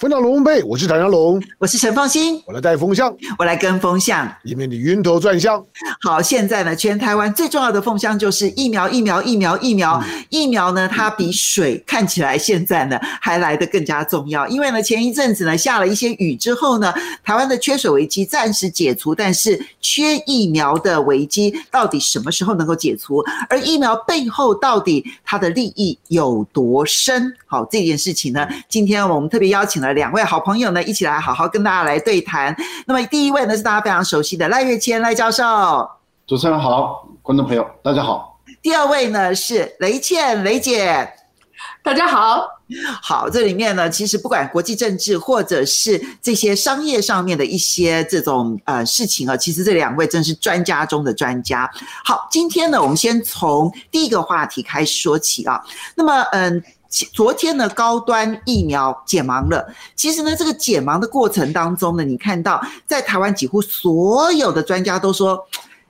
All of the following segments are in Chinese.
风向龙凤配，我是唐湘龙，我是陈凤馨，我来带风向，我来跟风向，以免你晕头转向。好，现在呢，全台湾最重要的风向就是疫苗，疫苗，疫苗，疫苗，嗯、疫苗呢，它比水看起来现在呢还来得更加重要，因为呢，前一阵子呢下了一些雨之后呢，台湾的缺水危机暂时解除，但是缺疫苗的危机到底什么时候能够解除？而疫苗背后到底它的利益有多深？好，这件事情呢，今天我们特别邀请了。两位好朋友呢，一起来好好跟大家来对谈。那么第一位呢，是大家非常熟悉的赖月谦赖教授。主持人好，观众朋友大家好。第二位呢是雷倩雷姐，大家好。好，这里面呢，其实不管国际政治或者是这些商业上面的一些这种呃事情啊，其实这两位真是专家中的专家。好，今天呢，我们先从第一个话题开始说起啊。那么，嗯。昨天呢，高端疫苗解盲了。其实呢，这个解盲的过程当中呢，你看到在台湾几乎所有的专家都说，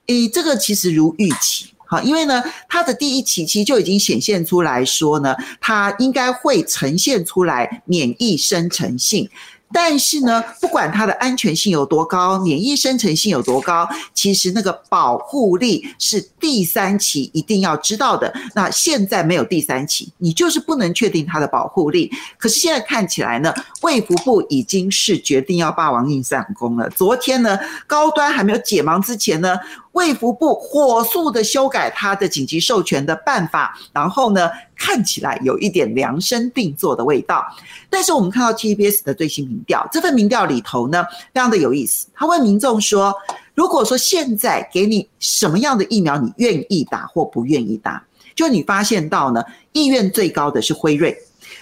诶，这个其实如预期，好，因为呢，它的第一期其实就已经显现出来说呢，它应该会呈现出来免疫生成性。但是呢，不管它的安全性有多高，免疫生成性有多高，其实那个保护力是第三期一定要知道的。那现在没有第三期，你就是不能确定它的保护力。可是现在看起来呢，卫福部已经是决定要霸王硬上弓了。昨天呢，高端还没有解盲之前呢，卫福部火速的修改它的紧急授权的办法，然后呢，看起来有一点量身定做的味道。但是我们看到 TBS 的最新民调，这份民调里头呢，非常的有意思。他问民众说：“如果说现在给你什么样的疫苗，你愿意打或不愿意打？”就你发现到呢，意愿最高的是辉瑞，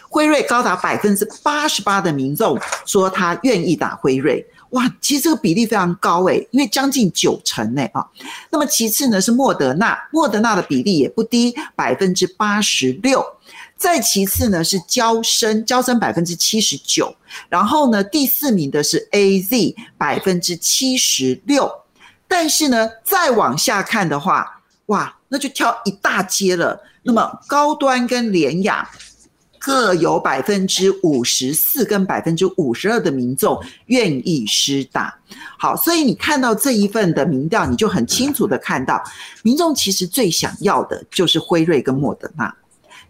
辉瑞高达百分之八十八的民众说他愿意打辉瑞。哇，其实这个比例非常高诶，因为将近九成诶啊。那么其次呢是莫德纳，莫德纳的比例也不低，百分之八十六。再其次呢是娇生，娇生百分之七十九。然后呢第四名的是 AZ，百分之七十六。但是呢再往下看的话，哇，那就跳一大阶了。那么高端跟联亚。各有百分之五十四跟百分之五十二的民众愿意施打。好，所以你看到这一份的民调，你就很清楚的看到，民众其实最想要的就是辉瑞跟莫德纳，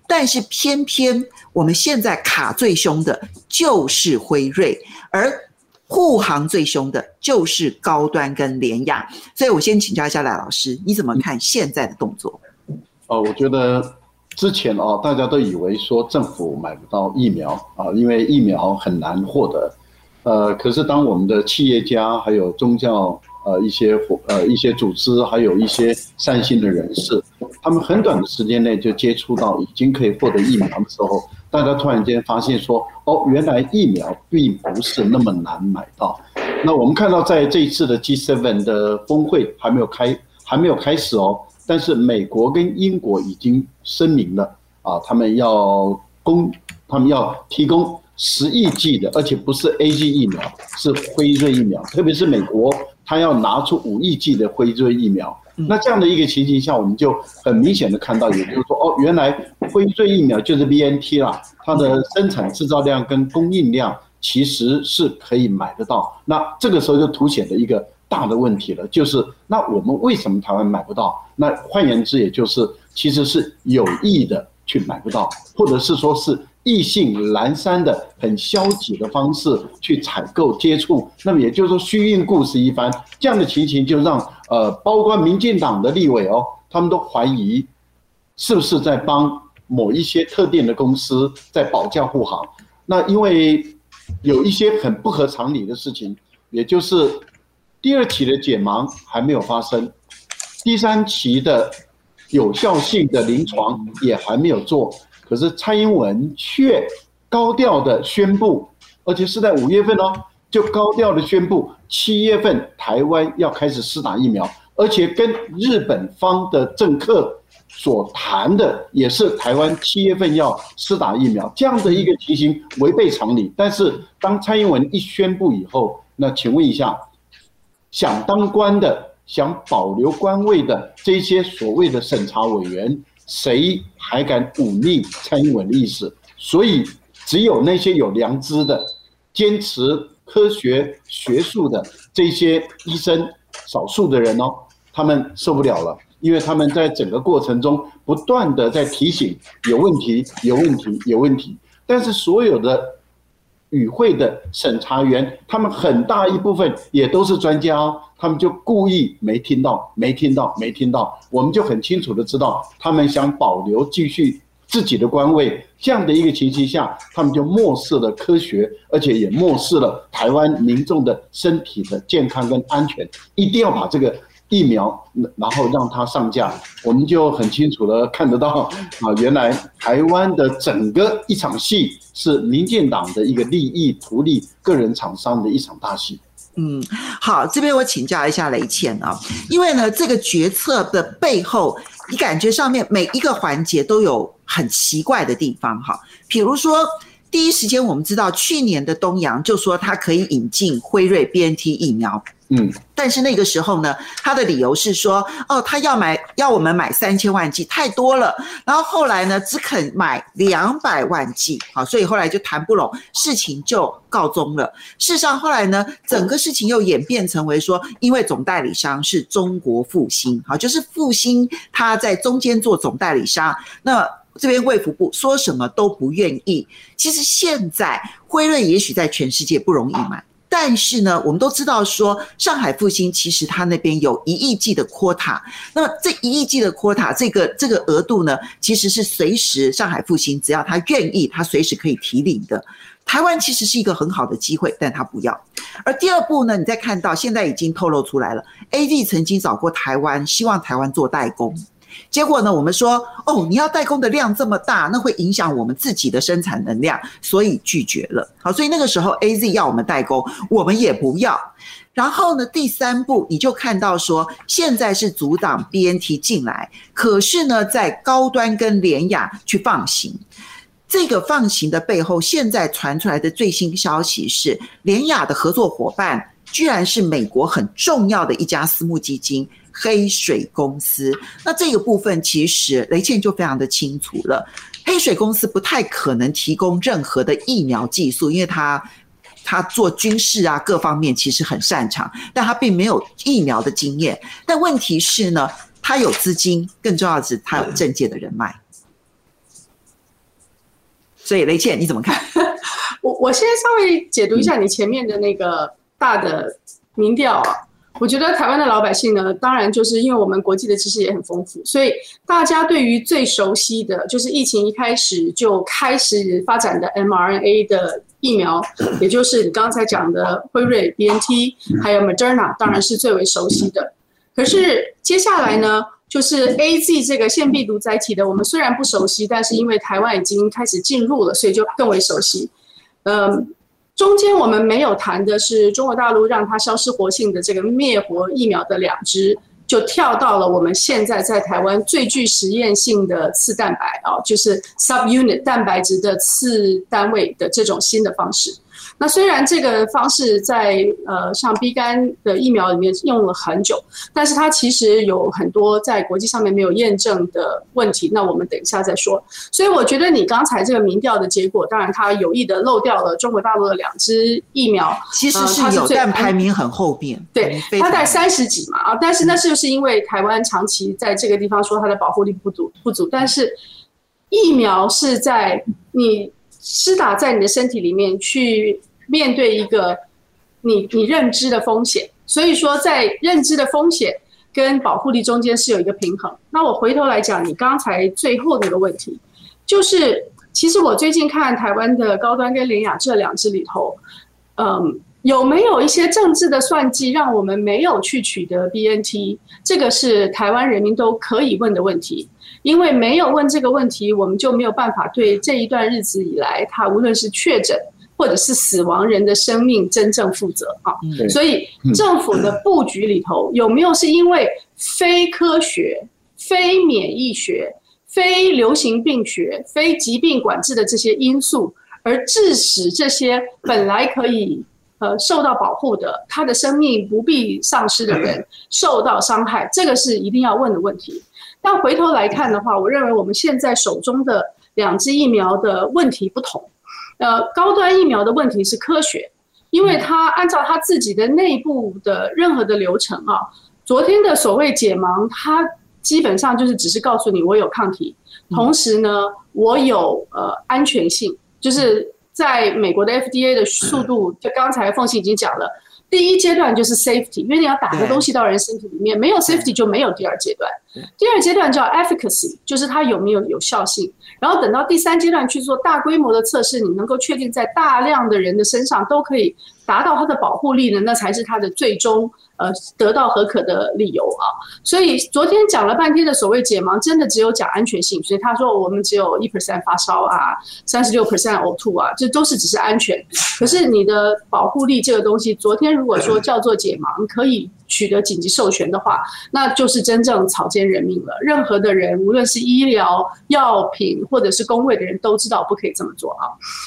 但是偏偏我们现在卡最凶的就是辉瑞，而护航最凶的就是高端跟联亚。所以我先请教一下赖老师，你怎么看现在的动作？哦，我觉得。之前哦，大家都以为说政府买不到疫苗啊，因为疫苗很难获得。呃，可是当我们的企业家、还有宗教呃一些呃一些组织，还有一些善心的人士，他们很短的时间内就接触到已经可以获得疫苗的时候，大家突然间发现说，哦，原来疫苗并不是那么难买到。那我们看到在这一次的 G7 的峰会还没有开，还没有开始哦。但是美国跟英国已经声明了啊，他们要供，他们要提供十亿剂的，而且不是 A G 疫苗，是辉瑞疫苗。特别是美国，他要拿出五亿剂的辉瑞疫苗。那这样的一个情形下，我们就很明显的看到，也就是说，哦，原来辉瑞疫苗就是 BNT 啦，它的生产制造量跟供应量其实是可以买得到。那这个时候就凸显了一个。大的问题了，就是那我们为什么台湾买不到？那换言之，也就是其实是有意的去买不到，或者是说是意兴阑珊的、很消极的方式去采购接触。那么也就是说虚应故事一番，这样的情形就让呃，包括民进党的立委哦，他们都怀疑是不是在帮某一些特定的公司在保驾护航。那因为有一些很不合常理的事情，也就是。第二期的解盲还没有发生，第三期的有效性的临床也还没有做，可是蔡英文却高调的宣布，而且是在五月份哦，就高调的宣布七月份台湾要开始施打疫苗，而且跟日本方的政客所谈的也是台湾七月份要施打疫苗，这样的一个情形违背常理。但是当蔡英文一宣布以后，那请问一下。想当官的想保留官位的这些所谓的审查委员，谁还敢忤逆蔡英文的意思？所以，只有那些有良知的、坚持科学学术的这些医生，少数的人哦，他们受不了了，因为他们在整个过程中不断的在提醒有问题、有问题、有问题。但是所有的与会的审查员，他们很大一部分也都是专家哦，他们就故意没听到、没听到、没听到，我们就很清楚的知道，他们想保留继续。自己的官位，这样的一个情形下，他们就漠视了科学，而且也漠视了台湾民众的身体的健康跟安全。一定要把这个疫苗，然后让它上架，我们就很清楚的看得到啊，原来台湾的整个一场戏是民进党的一个利益图利个人厂商的一场大戏。嗯，好，这边我请教一下雷倩啊，因为呢，这个决策的背后。你感觉上面每一个环节都有很奇怪的地方哈，比如说第一时间我们知道去年的东阳就说它可以引进辉瑞 BNT 疫苗。嗯，但是那个时候呢，他的理由是说，哦，他要买，要我们买三千万剂，太多了。然后后来呢，只肯买两百万剂，好，所以后来就谈不拢，事情就告终了。事实上，后来呢，整个事情又演变成为说，因为总代理商是中国复兴，好，就是复兴他在中间做总代理商，那这边卫福部说什么都不愿意。其实现在辉瑞也许在全世界不容易买。但是呢，我们都知道说，上海复星其实它那边有一亿剂的 quota，那么这一亿剂的 quota，这个这个额度呢，其实是随时上海复星只要他愿意，他随时可以提领的。台湾其实是一个很好的机会，但他不要。而第二步呢，你再看到现在已经透露出来了，AZ 曾经找过台湾，希望台湾做代工。结果呢，我们说哦，你要代工的量这么大，那会影响我们自己的生产能量，所以拒绝了。好，所以那个时候 AZ 要我们代工，我们也不要。然后呢，第三步你就看到说，现在是阻挡 BNT 进来，可是呢，在高端跟联雅去放行。这个放行的背后，现在传出来的最新消息是，联雅的合作伙伴居然是美国很重要的一家私募基金。黑水公司，那这个部分其实雷倩就非常的清楚了。黑水公司不太可能提供任何的疫苗技术，因为他他做军事啊各方面其实很擅长，但他并没有疫苗的经验。但问题是呢，他有资金，更重要的是他有政界的人脉。所以雷倩你怎么看？我我先稍微解读一下你前面的那个大的民调啊。我觉得台湾的老百姓呢，当然就是因为我们国际的知识也很丰富，所以大家对于最熟悉的就是疫情一开始就开始发展的 mRNA 的疫苗，也就是你刚才讲的辉瑞 BNT，还有 Moderna，当然是最为熟悉的。可是接下来呢，就是 AZ 这个腺病毒载体的，我们虽然不熟悉，但是因为台湾已经开始进入了，所以就更为熟悉。嗯。中间我们没有谈的是中国大陆让它消失活性的这个灭活疫苗的两支，就跳到了我们现在在台湾最具实验性的次蛋白啊，就是 subunit 蛋白质的次单位的这种新的方式。那虽然这个方式在呃像 B 肝的疫苗里面用了很久，但是它其实有很多在国际上面没有验证的问题。那我们等一下再说。所以我觉得你刚才这个民调的结果，当然它有意的漏掉了中国大陆的两支疫苗，其实是有，但排名很后边。对，它在三十几嘛啊，但是那是不是因为台湾长期在这个地方说它的保护力不足不足，但是疫苗是在你施打在你的身体里面去。面对一个你你认知的风险，所以说在认知的风险跟保护力中间是有一个平衡。那我回头来讲，你刚才最后那个问题，就是其实我最近看台湾的高端跟联雅这两支里头，嗯，有没有一些政治的算计，让我们没有去取得 BNT？这个是台湾人民都可以问的问题，因为没有问这个问题，我们就没有办法对这一段日子以来，他无论是确诊。或者是死亡人的生命真正负责啊，所以政府的布局里头有没有是因为非科学、非免疫学、非流行病学、非疾病管制的这些因素，而致使这些本来可以呃受到保护的，他的生命不必丧失的人受到伤害，这个是一定要问的问题。但回头来看的话，我认为我们现在手中的两支疫苗的问题不同。呃，高端疫苗的问题是科学，因为它按照它自己的内部的任何的流程啊，昨天的所谓解盲，它基本上就是只是告诉你我有抗体，同时呢，我有呃安全性，就是在美国的 FDA 的速度，就刚才凤信已经讲了。第一阶段就是 safety，因为你要打个东西到人身体里面，没有 safety 就没有第二阶段。第二阶段叫 efficacy，就是它有没有有效性。然后等到第三阶段去做大规模的测试，你能够确定在大量的人的身上都可以达到它的保护力呢，那才是它的最终。呃，得到合可的理由啊，所以昨天讲了半天的所谓解盲，真的只有讲安全性。所以他说我们只有一 percent 发烧啊，三十六 percent 呕吐啊，这都是只是安全。可是你的保护力这个东西，昨天如果说叫做解盲，可以取得紧急授权的话，那就是真正草菅人命了。任何的人，无论是医疗、药品或者是公卫的人都知道不可以这么做啊。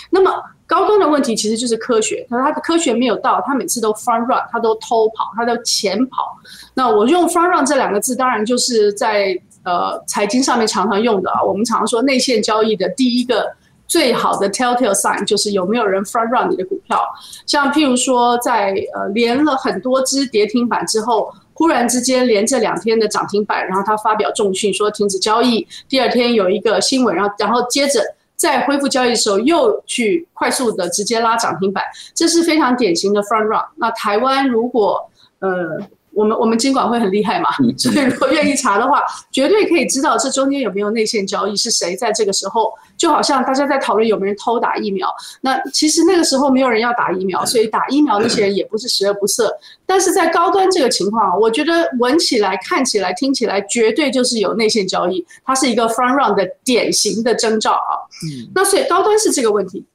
那么。高端的问题其实就是科学，他说他的科学没有到，他每次都 front run，他都偷跑，他都前跑。那我用 front run 这两个字，当然就是在呃财经上面常常用的啊。我们常说内线交易的第一个最好的 telltale sign 就是有没有人 front run 你的股票。像譬如说在呃连了很多只跌停板之后，忽然之间连这两天的涨停板，然后他发表重讯说停止交易，第二天有一个新闻，然后然后接着。在恢复交易的时候，又去快速的直接拉涨停板，这是非常典型的 front run。那台湾如果呃。我们我们监管会很厉害嘛，所以如果愿意查的话，绝对可以知道这中间有没有内线交易，是谁在这个时候，就好像大家在讨论有没有人偷打疫苗，那其实那个时候没有人要打疫苗，所以打疫苗那些人也不是十恶不赦。但是在高端这个情况，我觉得闻起来、看起来、听起来，绝对就是有内线交易，它是一个 front run 的典型的征兆啊。嗯那所以高端是这个问题，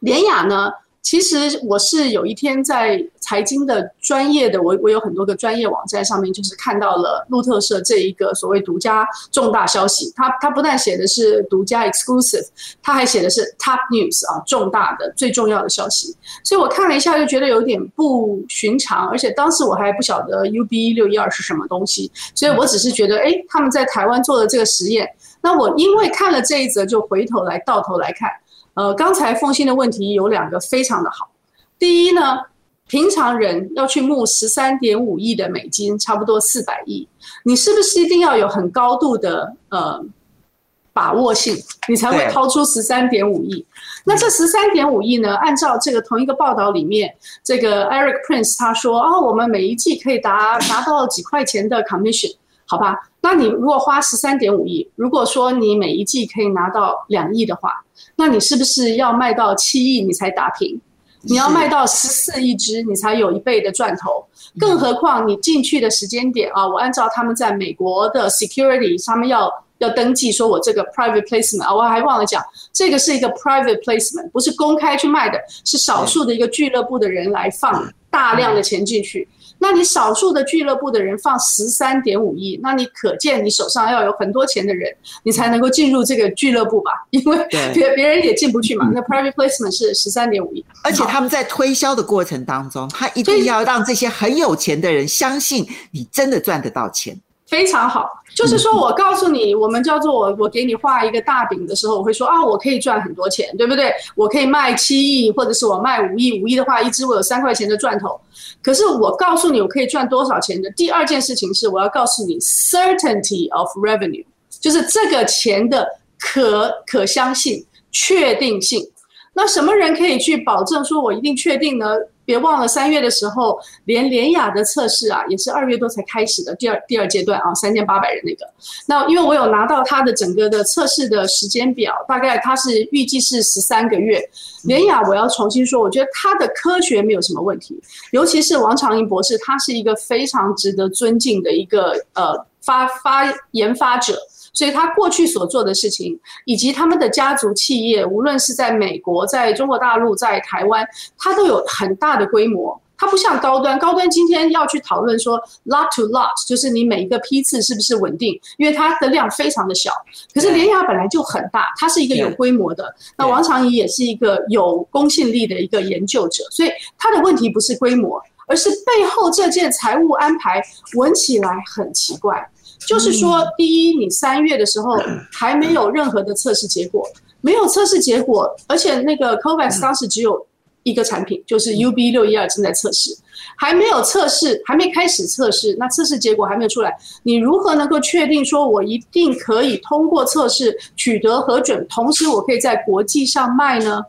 联雅呢？其实我是有一天在财经的专业的，我我有很多个专业网站上面，就是看到了路透社这一个所谓独家重大消息。他他不但写的是独家 exclusive，他还写的是 top news 啊，重大的最重要的消息。所以我看了一下，就觉得有点不寻常，而且当时我还不晓得 UB 六一二是什么东西，所以我只是觉得，哎，他们在台湾做的这个实验。那我因为看了这一则，就回头来倒头来看。呃，刚才凤新的问题有两个非常的好。第一呢，平常人要去募十三点五亿的美金，差不多四百亿，你是不是一定要有很高度的呃把握性，你才会掏出十三点五亿？那这十三点五亿呢，按照这个同一个报道里面，这个 Eric Prince 他说哦，我们每一季可以达拿到几块钱的 commission，好吧？那你如果花十三点五亿，如果说你每一季可以拿到两亿的话，那你是不是要卖到七亿你才打平？你要卖到十四亿只你才有一倍的赚头。更何况你进去的时间点啊，我按照他们在美国的 security 他们要要登记，说我这个 private placement 啊，我还忘了讲，这个是一个 private placement，不是公开去卖的，是少数的一个俱乐部的人来放大量的钱进去。那你少数的俱乐部的人放十三点五亿，那你可见你手上要有很多钱的人，你才能够进入这个俱乐部吧？因为别别人也进不去嘛。那 private placement 是十三点五亿，而且他们在推销的过程当中，他一定要让这些很有钱的人相信你真的赚得到钱。非常好，就是说我告诉你，我们叫做我我给你画一个大饼的时候，我会说啊，我可以赚很多钱，对不对？我可以卖七亿，或者是我卖五亿，五亿的话，一支我有三块钱的赚头。可是我告诉你，我可以赚多少钱的第二件事情是，我要告诉你 certainty of revenue，就是这个钱的可可相信、确定性。那什么人可以去保证说我一定确定呢？别忘了三月的时候，连联雅的测试啊，也是二月多才开始的第二第二阶段啊，三千八百人那个。那因为我有拿到他的整个的测试的时间表，大概他是预计是十三个月。联雅我要重新说，我觉得他的科学没有什么问题，尤其是王长银博士，他是一个非常值得尊敬的一个呃发发研发者。所以他过去所做的事情，以及他们的家族企业，无论是在美国、在中国大陆、在台湾，他都有很大的规模。它不像高端，高端今天要去讨论说 lot to lot，就是你每一个批次是不是稳定，因为它的量非常的小。可是联雅本来就很大，它是一个有规模的。那王长怡也是一个有公信力的一个研究者，所以他的问题不是规模，而是背后这件财务安排闻起来很奇怪。就是说，第一，你三月的时候 还没有任何的测试结果，没有测试结果，而且那个 COVAX 当时只有。一个产品就是 UB 六一二正在测试，还没有测试，还没开始测试，那测试结果还没有出来，你如何能够确定说我一定可以通过测试取得核准，同时我可以在国际上卖呢？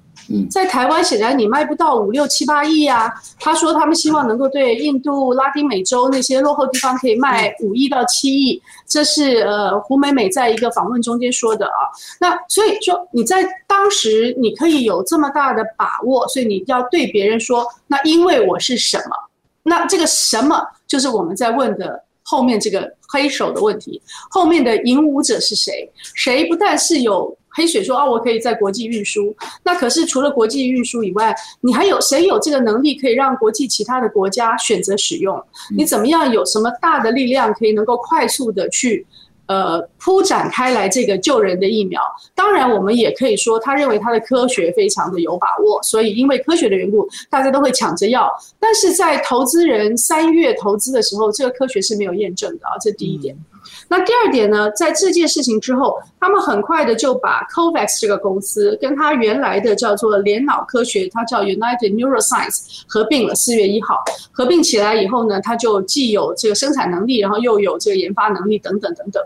在台湾显然你卖不到五六七八亿啊。他说他们希望能够对印度、拉丁美洲那些落后地方可以卖五亿到七亿，这是呃胡美美在一个访问中间说的啊。那所以说你在当时你可以有这么大的把握，所以你要对别人说，那因为我是什么？那这个什么就是我们在问的后面这个黑手的问题，后面的引舞者是谁？谁不但是有。黑水说：“哦，我可以在国际运输。那可是除了国际运输以外，你还有谁有这个能力可以让国际其他的国家选择使用？你怎么样有什么大的力量可以能够快速的去呃铺展开来这个救人的疫苗？当然，我们也可以说，他认为他的科学非常的有把握，所以因为科学的缘故，大家都会抢着要。但是在投资人三月投资的时候，这个科学是没有验证的啊，这第一点。”那第二点呢，在这件事情之后，他们很快的就把 COVAX 这个公司跟他原来的叫做联脑科学，它叫 United Neuroscience 合并了。四月一号合并起来以后呢，它就既有这个生产能力，然后又有这个研发能力等等等等。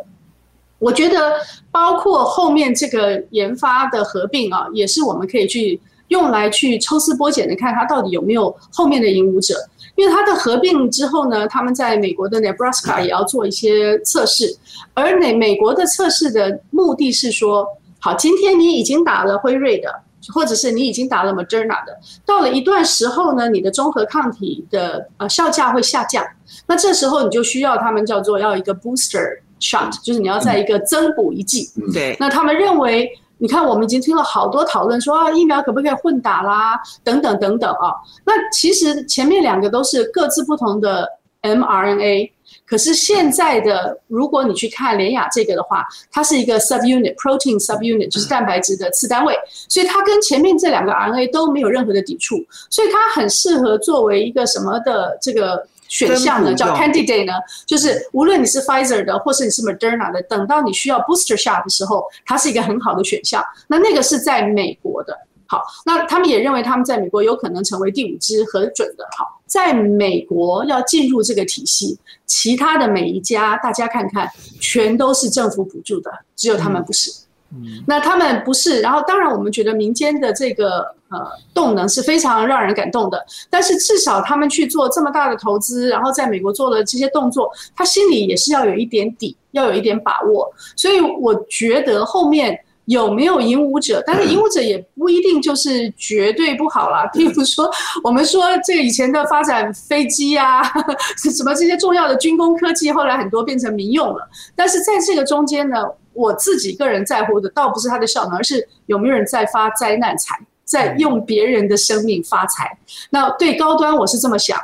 我觉得包括后面这个研发的合并啊，也是我们可以去用来去抽丝剥茧的看它到底有没有后面的引武者。因为它的合并之后呢，他们在美国的 Nebraska 也要做一些测试，而美美国的测试的目的是说，好，今天你已经打了辉瑞的，或者是你已经打了 Moderna 的，到了一段时候呢，你的综合抗体的呃效价会下降，那这时候你就需要他们叫做要一个 booster shot，就是你要在一个增补一剂，对，那他们认为。你看，我们已经听了好多讨论，说啊，疫苗可不可以混打啦，等等等等啊。那其实前面两个都是各自不同的 mRNA，可是现在的，如果你去看联雅这个的话，它是一个 subunit protein subunit，就是蛋白质的次单位，所以它跟前面这两个 RNA 都没有任何的抵触，所以它很适合作为一个什么的这个。选项呢叫 candidate 呢，就是无论你是 Pfizer 的，或是你是 Moderna 的，等到你需要 booster shot 的时候，它是一个很好的选项。那那个是在美国的，好，那他们也认为他们在美国有可能成为第五支核准的。好，在美国要进入这个体系，其他的每一家大家看看，全都是政府补助的，只有他们不是。嗯那他们不是，然后当然我们觉得民间的这个呃动能是非常让人感动的，但是至少他们去做这么大的投资，然后在美国做了这些动作，他心里也是要有一点底，要有一点把握。所以我觉得后面有没有引武者，但是引武者也不一定就是绝对不好啦。譬如说，我们说这个以前的发展飞机啊，什么这些重要的军工科技，后来很多变成民用了，但是在这个中间呢？我自己个人在乎的，倒不是它的效能，而是有没有人在发灾难财，在用别人的生命发财。那对高端，我是这么想；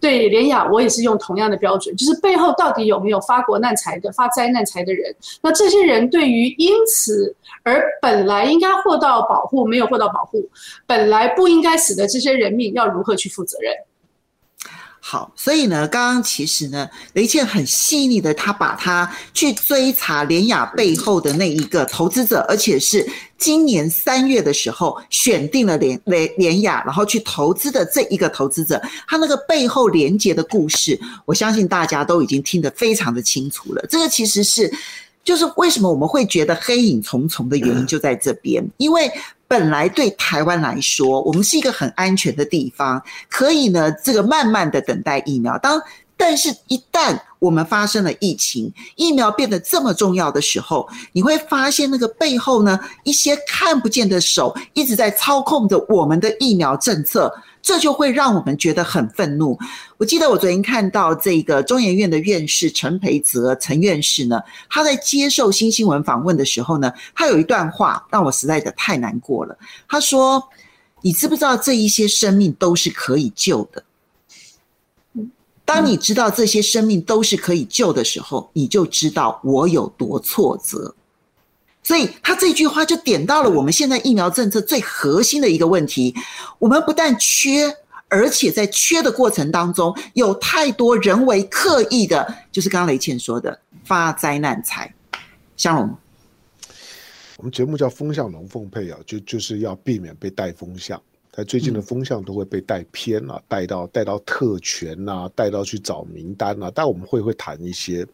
对联雅，我也是用同样的标准，就是背后到底有没有发国难财的、发灾难财的人？那这些人对于因此而本来应该获到保护，没有获到保护，本来不应该死的这些人命，要如何去负责任？好，所以呢，刚刚其实呢，雷倩很细腻的，他把他去追查联雅背后的那一个投资者，而且是今年三月的时候选定了联联联雅，然后去投资的这一个投资者，他那个背后连接的故事，我相信大家都已经听得非常的清楚了。这个其实是，就是为什么我们会觉得黑影重重的原因就在这边，因为。本来对台湾来说，我们是一个很安全的地方，可以呢，这个慢慢的等待疫苗。当但是，一旦我们发生了疫情，疫苗变得这么重要的时候，你会发现那个背后呢，一些看不见的手一直在操控着我们的疫苗政策。这就会让我们觉得很愤怒。我记得我昨天看到这个中研院的院士陈培泽陈院士呢，他在接受新新闻访问的时候呢，他有一段话让我实在的太难过了。他说：“你知不知道这一些生命都是可以救的？当你知道这些生命都是可以救的时候，你就知道我有多挫折。所以他这句话就点到了我们现在疫苗政策最核心的一个问题：我们不但缺，而且在缺的过程当中，有太多人为刻意的，就是刚刚雷倩说的发灾难财。香龙，我们节目叫风向龙凤配啊，就就是要避免被带风向。在最近的风向都会被带偏了，带到带到特权呐，带到去找名单呐。但我们会会谈一些，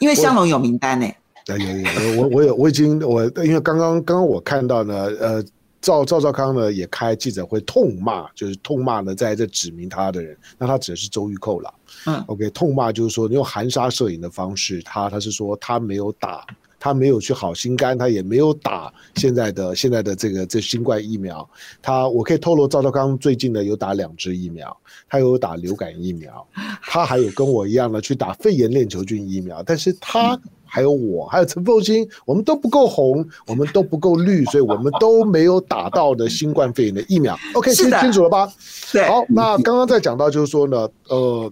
因为香龙有名单呢。有有有，我我有我已经我因为刚刚刚刚我看到呢，呃，赵赵少康呢也开记者会痛骂，就是痛骂呢在这指名他的人，那他指的是周玉蔻了。嗯，OK，痛骂就是说你用含沙射影的方式，他他是说他没有打。他没有去好心肝，他也没有打现在的现在的这个这新冠疫苗。他我可以透露，赵少康最近呢有打两支疫苗，他有打流感疫苗，他还有跟我一样的去打肺炎链球菌疫苗。但是他还有我还有陈凤新，我们都不够红，我们都不够绿，所以我们都没有打到的新冠肺炎的疫苗。OK，听清楚了吧？对。好，那刚刚在讲到就是说呢，呃。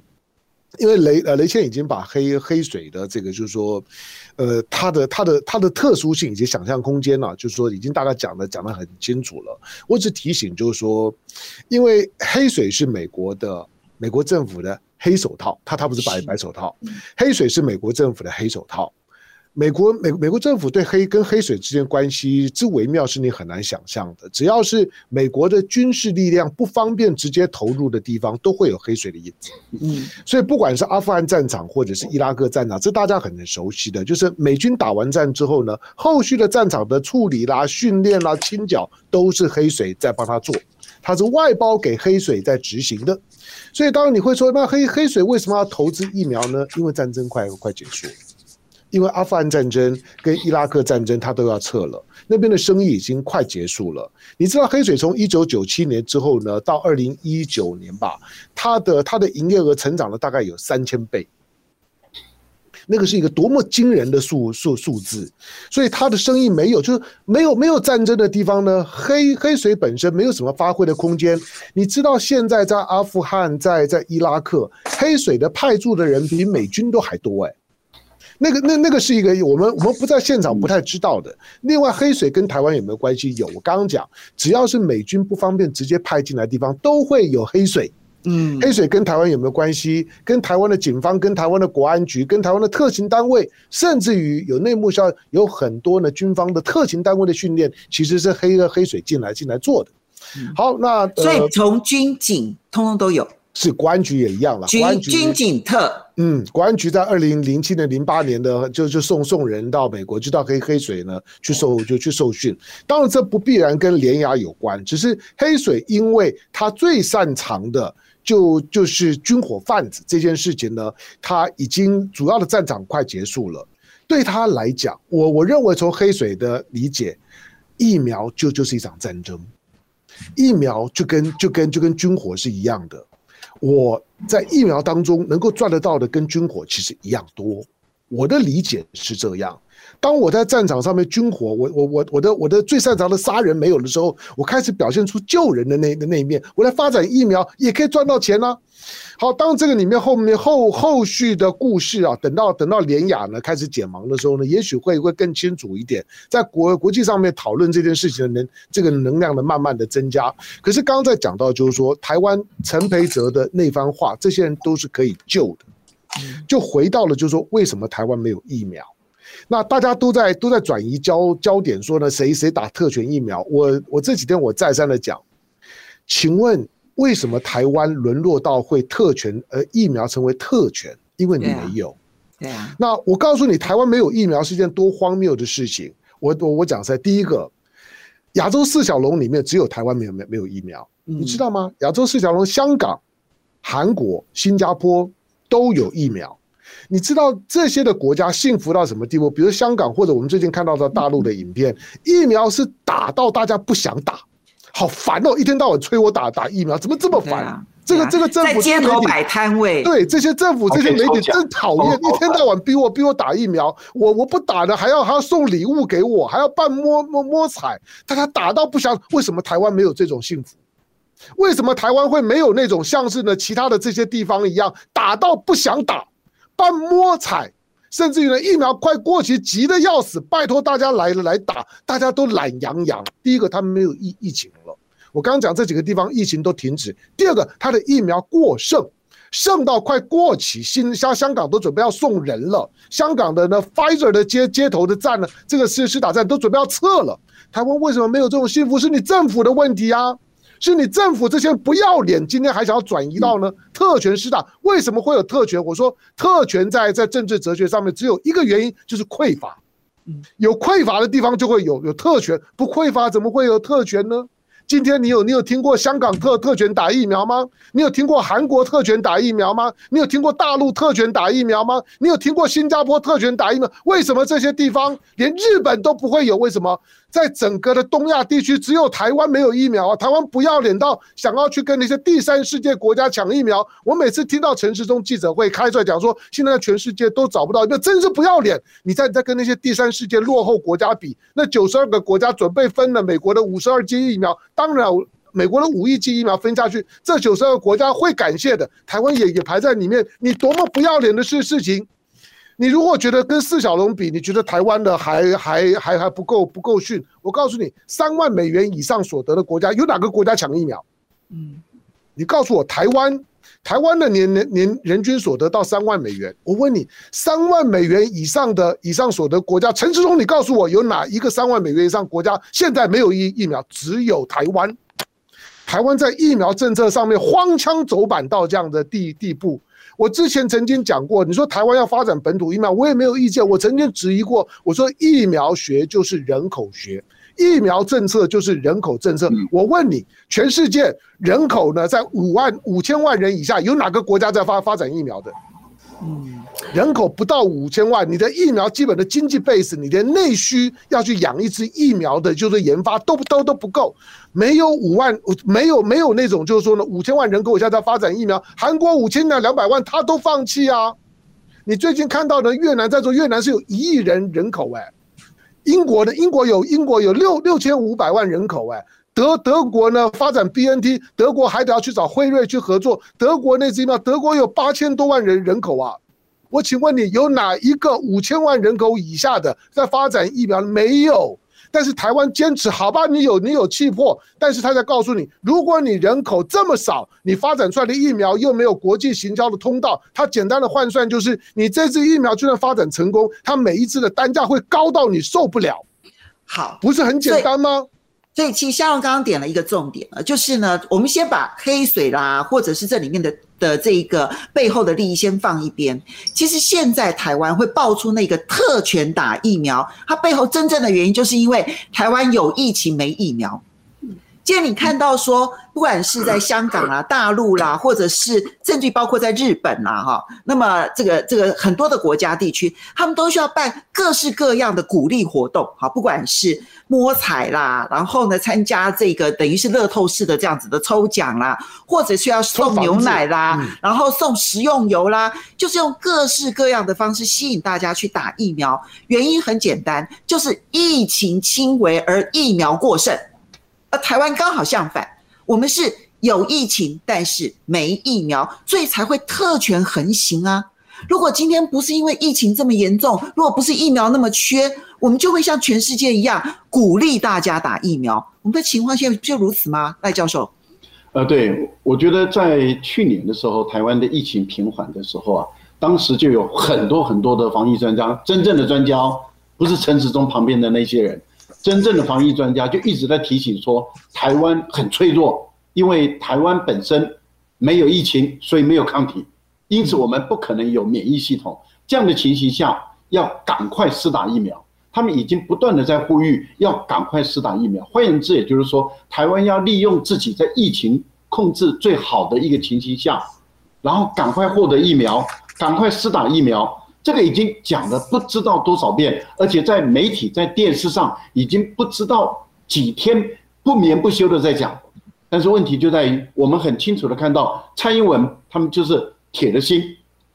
因为雷呃雷倩已经把黑黑水的这个就是说，呃，它的它的它的特殊性以及想象空间呢、啊，就是说已经大概讲的讲的很清楚了。我只提醒就是说，因为黑水是美国的美国政府的黑手套，它它不是白白手套，黑水是美国政府的黑手套。美国美美国政府对黑跟黑水之间关系之微妙，是你很难想象的。只要是美国的军事力量不方便直接投入的地方，都会有黑水的影子。嗯，所以不管是阿富汗战场或者是伊拉克战场，这大家很熟悉的，就是美军打完战之后呢，后续的战场的处理啦、训练啦、清剿都是黑水在帮他做，他是外包给黑水在执行的。所以当然你会说，那黑黑水为什么要投资疫苗呢？因为战争快快结束。因为阿富汗战争跟伊拉克战争，它都要撤了，那边的生意已经快结束了。你知道黑水从一九九七年之后呢，到二零一九年吧，它的它的营业额成长了大概有三千倍，那个是一个多么惊人的数数数字。所以它的生意没有，就是没有没有战争的地方呢，黑黑水本身没有什么发挥的空间。你知道现在在阿富汗，在在伊拉克，黑水的派驻的人比美军都还多哎。那个那那个是一个我们我们不在现场不太知道的。另外，黑水跟台湾有没有关系？有，我刚刚讲，只要是美军不方便直接派进来的地方，都会有黑水。嗯，黑水跟台湾有没有关系？跟台湾的警方、跟台湾的国安局、跟台湾的特勤单位，甚至于有内幕消息，有很多呢军方的特勤单位的训练，其实是黑的黑水进来进来做的。好，那所以从军警通通都有。是国安局也一样了，军国安局军警特，嗯，国安局在二零零七年、零八年的就就送送人到美国，就到黑黑水呢去受就去受训。当然这不必然跟联雅有关，只是黑水因为他最擅长的就就是军火贩子这件事情呢，他已经主要的战场快结束了。对他来讲，我我认为从黑水的理解，疫苗就就是一场战争，疫苗就跟就跟就跟军火是一样的。我在疫苗当中能够赚得到的跟军火其实一样多，我的理解是这样。当我在战场上面军火，我我我我的我的最擅长的杀人没有的时候，我开始表现出救人的那的那一面。我来发展疫苗也可以赚到钱呢、好，当这个里面后面后后续的故事啊，等到等到联雅呢开始解盲的时候呢，也许会会更清楚一点，在国国际上面讨论这件事情的能这个能量的慢慢的增加。可是刚刚在讲到就是说，台湾陈培哲的那番话，这些人都是可以救的，就回到了就是说，为什么台湾没有疫苗？那大家都在都在转移焦焦点，说呢，谁谁打特权疫苗？我我这几天我再三的讲，请问为什么台湾沦落到会特权？而疫苗成为特权？因为你没有。对啊。那我告诉你，台湾没有疫苗是一件多荒谬的事情。我我我讲在第一个，亚洲四小龙里面只有台湾没有没没有疫苗，你知道吗？亚洲四小龙，香港、韩国、新加坡都有疫苗。你知道这些的国家幸福到什么地步？比如香港，或者我们最近看到的大陆的影片，疫苗是打到大家不想打，好烦哦！一天到晚催我打打疫苗，怎么这么烦？这个这个政府在街头摆摊位，对这些政府这些媒体真讨厌，一天到晚逼我逼我打疫苗，我我不打的还要还要送礼物给我，还要办摸摸摸彩，大家打到不想，为什么台湾没有这种幸福？为什么台湾会没有那种像是呢其他的这些地方一样打到不想打，办摸彩，甚至于呢疫苗快过期，急得要死，拜托大家来了来打，大家都懒洋洋。第一个，他们没有疫疫情了，我刚刚讲这几个地方疫情都停止。第二个，它的疫苗过剩，剩到快过期，新香香港都准备要送人了，香港的呢 Pfizer 的街街头的站呢，这个是施打站都准备要撤了。台湾为什么没有这种幸福？是你政府的问题啊！是你政府这些不要脸，今天还想要转移到呢特权施打？为什么会有特权？我说特权在在政治哲学上面只有一个原因，就是匮乏。有匮乏的地方就会有有特权，不匮乏怎么会有特权呢？今天你有你有听过香港特特权打疫苗吗？你有听过韩国特权打疫苗吗？你有听过大陆特权打疫苗吗？你有听过新加坡特权打疫苗？为什么这些地方连日本都不会有？为什么？在整个的东亚地区，只有台湾没有疫苗啊！台湾不要脸到想要去跟那些第三世界国家抢疫苗。我每次听到陈时中记者会开出来讲说，现在全世界都找不到，那真是不要脸！你在在跟那些第三世界落后国家比，那九十二个国家准备分了美国的五十二剂疫苗，当然美国的五亿剂疫苗分下去，这九十二个国家会感谢的，台湾也也排在里面。你多么不要脸的事事情！你如果觉得跟四小龙比，你觉得台湾的还还还还不够不够逊？我告诉你，三万美元以上所得的国家有哪个国家抢疫苗？嗯，你告诉我，台湾台湾的年年年人均所得到三万美元，我问你，三万美元以上的以上所得国家，陈志忠，你告诉我有哪一个三万美元以上国家现在没有疫疫苗？只有台湾，台湾在疫苗政策上面荒腔走板到这样的地地步。我之前曾经讲过，你说台湾要发展本土疫苗，我也没有意见。我曾经质疑过，我说疫苗学就是人口学，疫苗政策就是人口政策。我问你，全世界人口呢，在五万五千万人以下，有哪个国家在发发展疫苗的？嗯，人口不到五千万，你的疫苗基本的经济 base，你连内需要去养一支疫苗的，就是研发都不都都不够。没有五万，没有没有那种就是说呢，五千万人口以下在发展疫苗，韩国五千两两百万他都放弃啊。你最近看到的越南在做，越南是有一亿人人口哎，英国的英国有英国有六六千五百万人口哎。德德国呢发展 BNT，德国还得要去找辉瑞去合作。德国那支疫苗，德国有八千多万人人口啊。我请问你，有哪一个五千万人口以下的在发展疫苗？没有。但是台湾坚持，好吧，你有你有气魄，但是他在告诉你，如果你人口这么少，你发展出来的疫苗又没有国际行销的通道，它简单的换算就是，你这支疫苗就算发展成功，它每一支的单价会高到你受不了。好，不是很简单吗？所以，其实香蓉刚刚点了一个重点啊，就是呢，我们先把黑水啦，或者是这里面的的这一个背后的利益先放一边。其实现在台湾会爆出那个特权打疫苗，它背后真正的原因，就是因为台湾有疫情没疫苗。既然你看到说，不管是在香港啦、大陆啦，或者是甚至包括在日本啦，哈，那么这个这个很多的国家地区，他们都需要办各式各样的鼓励活动，哈，不管是摸彩啦，然后呢参加这个等于是乐透式的这样子的抽奖啦，或者需要送牛奶啦，然后送食用油啦，就是用各式各样的方式吸引大家去打疫苗。原因很简单，就是疫情轻微而疫苗过剩。而台湾刚好相反，我们是有疫情，但是没疫苗，所以才会特权横行啊！如果今天不是因为疫情这么严重，如果不是疫苗那么缺，我们就会像全世界一样鼓励大家打疫苗。我们的情况现在就如此吗？赖教授？呃，对，我觉得在去年的时候，台湾的疫情平缓的时候啊，当时就有很多很多的防疫专家，真正的专家，不是陈时中旁边的那些人。真正的防疫专家就一直在提醒说，台湾很脆弱，因为台湾本身没有疫情，所以没有抗体，因此我们不可能有免疫系统。这样的情形下，要赶快施打疫苗。他们已经不断的在呼吁要赶快施打疫苗。换言之，也就是说，台湾要利用自己在疫情控制最好的一个情形下，然后赶快获得疫苗，赶快施打疫苗。这个已经讲了不知道多少遍，而且在媒体、在电视上已经不知道几天不眠不休的在讲。但是问题就在于，我们很清楚的看到，蔡英文他们就是铁了心，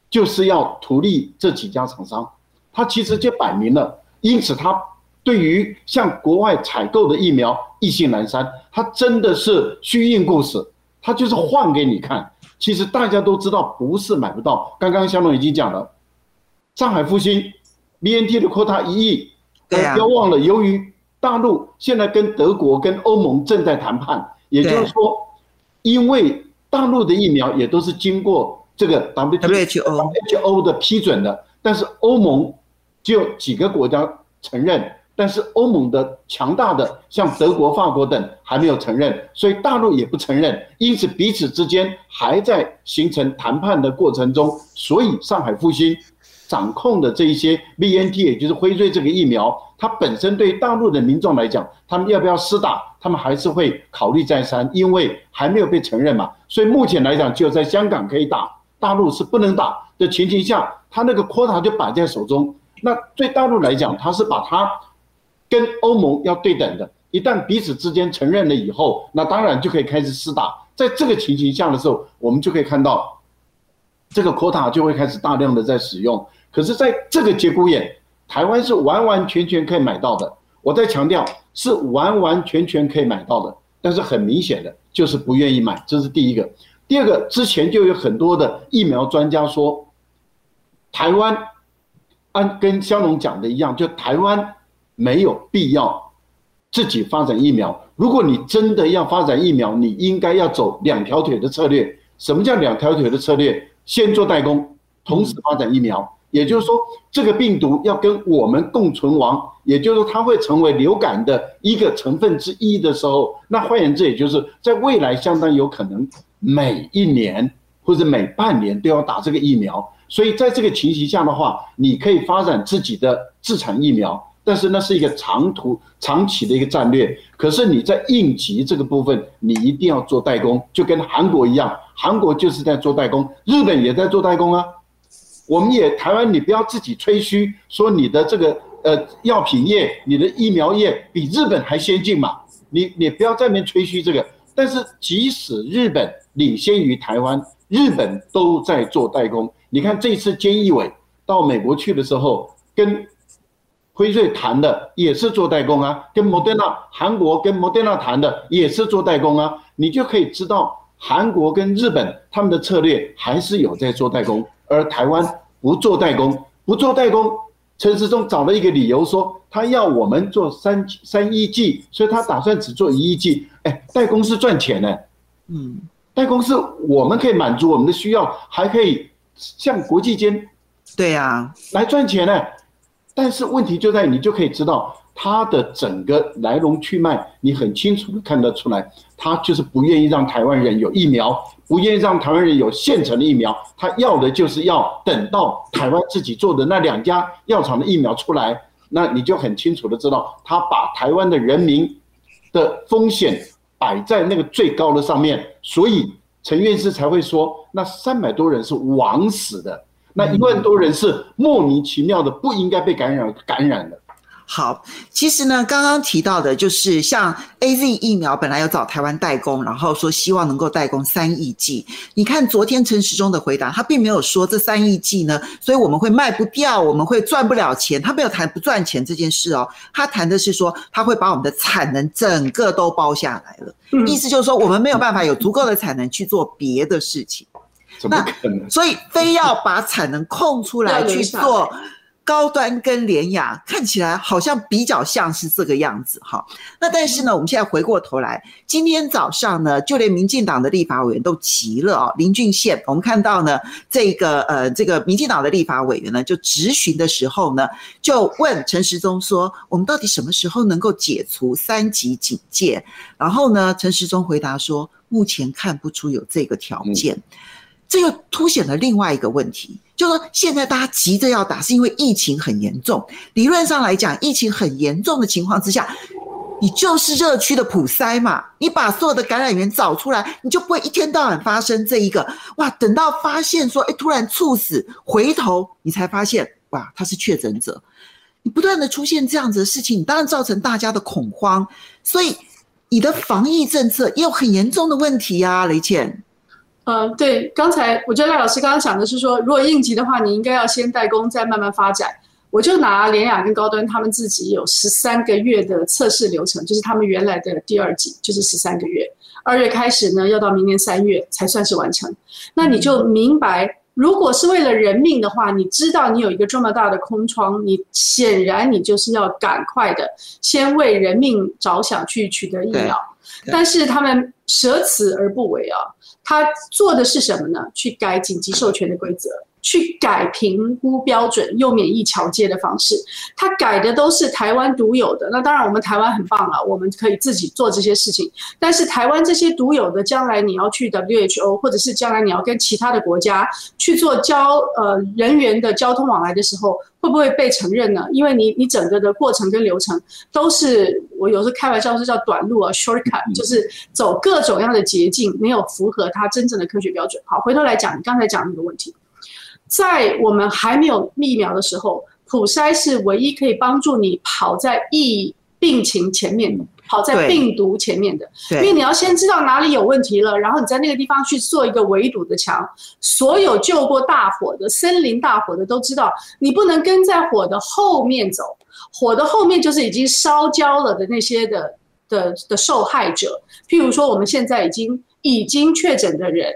就是要图利这几家厂商。他其实就摆明了，因此他对于向国外采购的疫苗意兴阑珊，他真的是虚应故事。他就是换给你看。其实大家都知道，不是买不到。刚刚香龙已经讲了，上海复兴 BNT 的 quota 一亿，不要忘了，由于大陆现在跟德国、跟欧盟正在谈判，也就是说，因为大陆的疫苗也都是经过这个 WHO 的批准的，但是欧盟只有几个国家承认。但是欧盟的强大的像德国、法国等还没有承认，所以大陆也不承认，因此彼此之间还在形成谈判的过程中。所以上海复星掌控的这一些 BNT，也就是辉瑞这个疫苗，它本身对大陆的民众来讲，他们要不要施打，他们还是会考虑再三，因为还没有被承认嘛。所以目前来讲，只有在香港可以打，大陆是不能打的情形下，他那个 quota 就摆在手中。那对大陆来讲，他是把它。跟欧盟要对等的，一旦彼此之间承认了以后，那当然就可以开始施打。在这个情形下的时候，我们就可以看到，这个 quota 就会开始大量的在使用。可是，在这个节骨眼，台湾是完完全全可以买到的。我再强调，是完完全全可以买到的。但是很明显的就是不愿意买，这是第一个。第二个，之前就有很多的疫苗专家说，台湾按跟香龙讲的一样，就台湾。没有必要自己发展疫苗。如果你真的要发展疫苗，你应该要走两条腿的策略。什么叫两条腿的策略？先做代工，同时发展疫苗。也就是说，这个病毒要跟我们共存亡，也就是说，它会成为流感的一个成分之一的时候，那换言之，也就是在未来相当有可能每一年或者每半年都要打这个疫苗。所以在这个情形下的话，你可以发展自己的自产疫苗。但是那是一个长途、长期的一个战略。可是你在应急这个部分，你一定要做代工，就跟韩国一样，韩国就是在做代工，日本也在做代工啊。我们也台湾，你不要自己吹嘘说你的这个呃药品业、你的疫苗业比日本还先进嘛？你你不要在那边吹嘘这个。但是即使日本领先于台湾，日本都在做代工。你看这次菅义伟到美国去的时候，跟辉瑞谈的也是做代工啊，跟莫德纳，韩国跟莫德纳谈的也是做代工啊，你就可以知道韩国跟日本他们的策略还是有在做代工，而台湾不做代工，不做代工，陈时中找了一个理由说他要我们做三三亿剂，所以他打算只做一亿剂，哎，代工是赚钱的，嗯，代工是我们可以满足我们的需要，还可以向国际间，对呀，来赚钱呢。但是问题就在于，你就可以知道他的整个来龙去脉，你很清楚的看得出来，他就是不愿意让台湾人有疫苗，不愿意让台湾人有现成的疫苗，他要的就是要等到台湾自己做的那两家药厂的疫苗出来，那你就很清楚的知道，他把台湾的人民的风险摆在那个最高的上面，所以陈院士才会说，那三百多人是枉死的。那一万多人是莫名其妙的，不应该被感染感染的。好，其实呢，刚刚提到的就是像 AZ 疫苗本来要找台湾代工，然后说希望能够代工三亿剂。你看昨天陈时中的回答，他并没有说这三亿剂呢，所以我们会卖不掉，我们会赚不了钱。他没有谈不赚钱这件事哦，他谈的是说他会把我们的产能整个都包下来了，意思就是说我们没有办法有足够的产能去做别的事情。那所以非要把产能空出来去做高端跟联雅，看起来好像比较像是这个样子哈。那但是呢，我们现在回过头来，今天早上呢，就连民进党的立法委员都急了啊。林俊宪，我们看到呢，这个呃，这个民进党的立法委员呢，就质询的时候呢，就问陈时中说：“我们到底什么时候能够解除三级警戒？”然后呢，陈时中回答说：“目前看不出有这个条件。嗯”这又凸显了另外一个问题，就是说现在大家急着要打，是因为疫情很严重。理论上来讲，疫情很严重的情况之下，你就是热区的普筛嘛，你把所有的感染源找出来，你就不会一天到晚发生这一个哇。等到发现说，哎，突然猝死，回头你才发现哇，他是确诊者。你不断的出现这样子的事情，你当然造成大家的恐慌，所以你的防疫政策也有很严重的问题呀，雷倩。嗯，对，刚才我觉得赖老师刚刚讲的是说，如果应急的话，你应该要先代工，再慢慢发展。我就拿联雅跟高端，他们自己有十三个月的测试流程，就是他们原来的第二季就是十三个月。二月开始呢，要到明年三月才算是完成。那你就明白，如果是为了人命的话，你知道你有一个这么大的空窗，你显然你就是要赶快的先为人命着想去取得疫苗。但是他们舍此而不为啊，他做的是什么呢？去改紧急授权的规则。去改评估标准，又免疫桥接的方式，它改的都是台湾独有的。那当然，我们台湾很棒了，我们可以自己做这些事情。但是台湾这些独有的，将来你要去 WHO，或者是将来你要跟其他的国家去做交呃人员的交通往来的时候，会不会被承认呢？因为你你整个的过程跟流程都是，我有时候开玩笑是叫短路啊，shortcut，就是走各种样的捷径，没有符合它真正的科学标准。好，回头来讲你刚才讲那个问题。在我们还没有疫苗的时候，普筛是唯一可以帮助你跑在疫病情前面的，跑在病毒前面的。因为你要先知道哪里有问题了，然后你在那个地方去做一个围堵的墙。所有救过大火的、森林大火的都知道，你不能跟在火的后面走，火的后面就是已经烧焦了的那些的的的受害者。譬如说，我们现在已经已经确诊的人。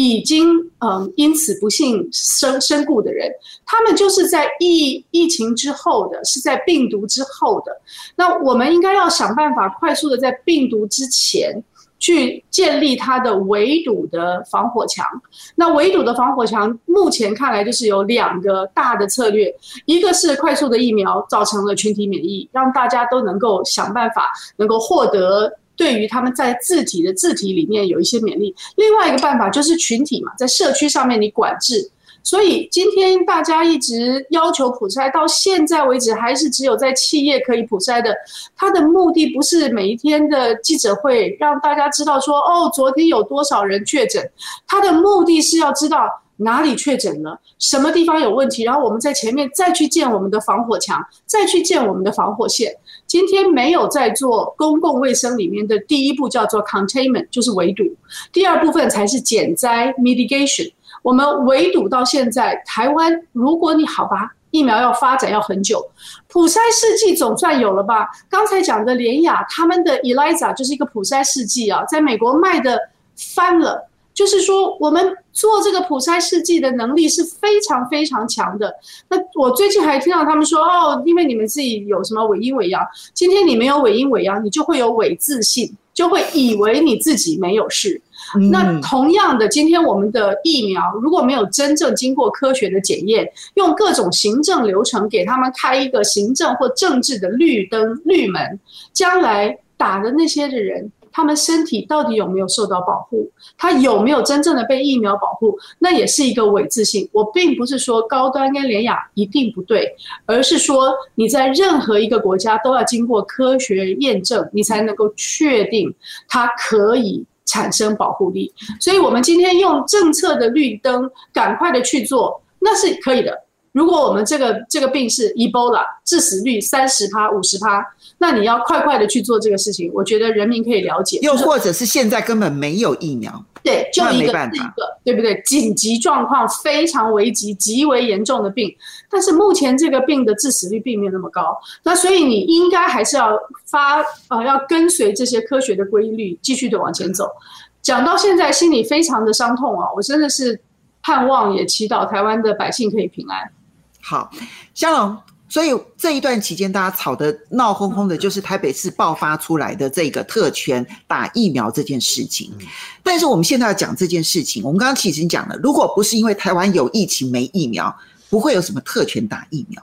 已经嗯，因此不幸身身故的人，他们就是在疫疫情之后的，是在病毒之后的。那我们应该要想办法快速的在病毒之前去建立它的围堵的防火墙。那围堵的防火墙，目前看来就是有两个大的策略，一个是快速的疫苗造成了群体免疫，让大家都能够想办法能够获得。对于他们在自体的字体里面有一些免疫，另外一个办法就是群体嘛，在社区上面你管制。所以今天大家一直要求普筛，到现在为止还是只有在企业可以普筛的。它的目的不是每一天的记者会让大家知道说哦，昨天有多少人确诊，它的目的是要知道哪里确诊了，什么地方有问题，然后我们在前面再去建我们的防火墙，再去建我们的防火线。今天没有在做公共卫生里面的第一步叫做 containment，就是围堵，第二部分才是减灾 mitigation。我们围堵到现在，台湾如果你好吧，疫苗要发展要很久，普筛试剂总算有了吧？刚才讲的联雅他们的 ELISA 就是一个普筛试剂啊，在美国卖的翻了。就是说，我们做这个普筛试剂的能力是非常非常强的。那我最近还听到他们说，哦，因为你们自己有什么伪阴伪阳，今天你没有伪阴伪阳，你就会有伪自信，就会以为你自己没有事。那同样的，今天我们的疫苗如果没有真正经过科学的检验，用各种行政流程给他们开一个行政或政治的绿灯绿门，将来打的那些的人。他们身体到底有没有受到保护？他有没有真正的被疫苗保护？那也是一个伪自信。我并不是说高端跟联雅一定不对，而是说你在任何一个国家都要经过科学验证，你才能够确定它可以产生保护力。所以，我们今天用政策的绿灯，赶快的去做，那是可以的。如果我们这个这个病是 Ebola，致死率三十趴、五十趴，那你要快快的去做这个事情，我觉得人民可以了解。又或者是现在根本没有疫苗，对，就一个是一个，对不对？紧急状况非常危急、极为严重的病，但是目前这个病的致死率并没有那么高，那所以你应该还是要发呃，要跟随这些科学的规律，继续的往前走。讲到现在，心里非常的伤痛啊！我真的是盼望也祈祷台湾的百姓可以平安。好，香龙，所以这一段期间，大家吵得闹哄哄的，就是台北市爆发出来的这个特权打疫苗这件事情。但是我们现在要讲这件事情，我们刚刚其实已经讲了，如果不是因为台湾有疫情没疫苗，不会有什么特权打疫苗。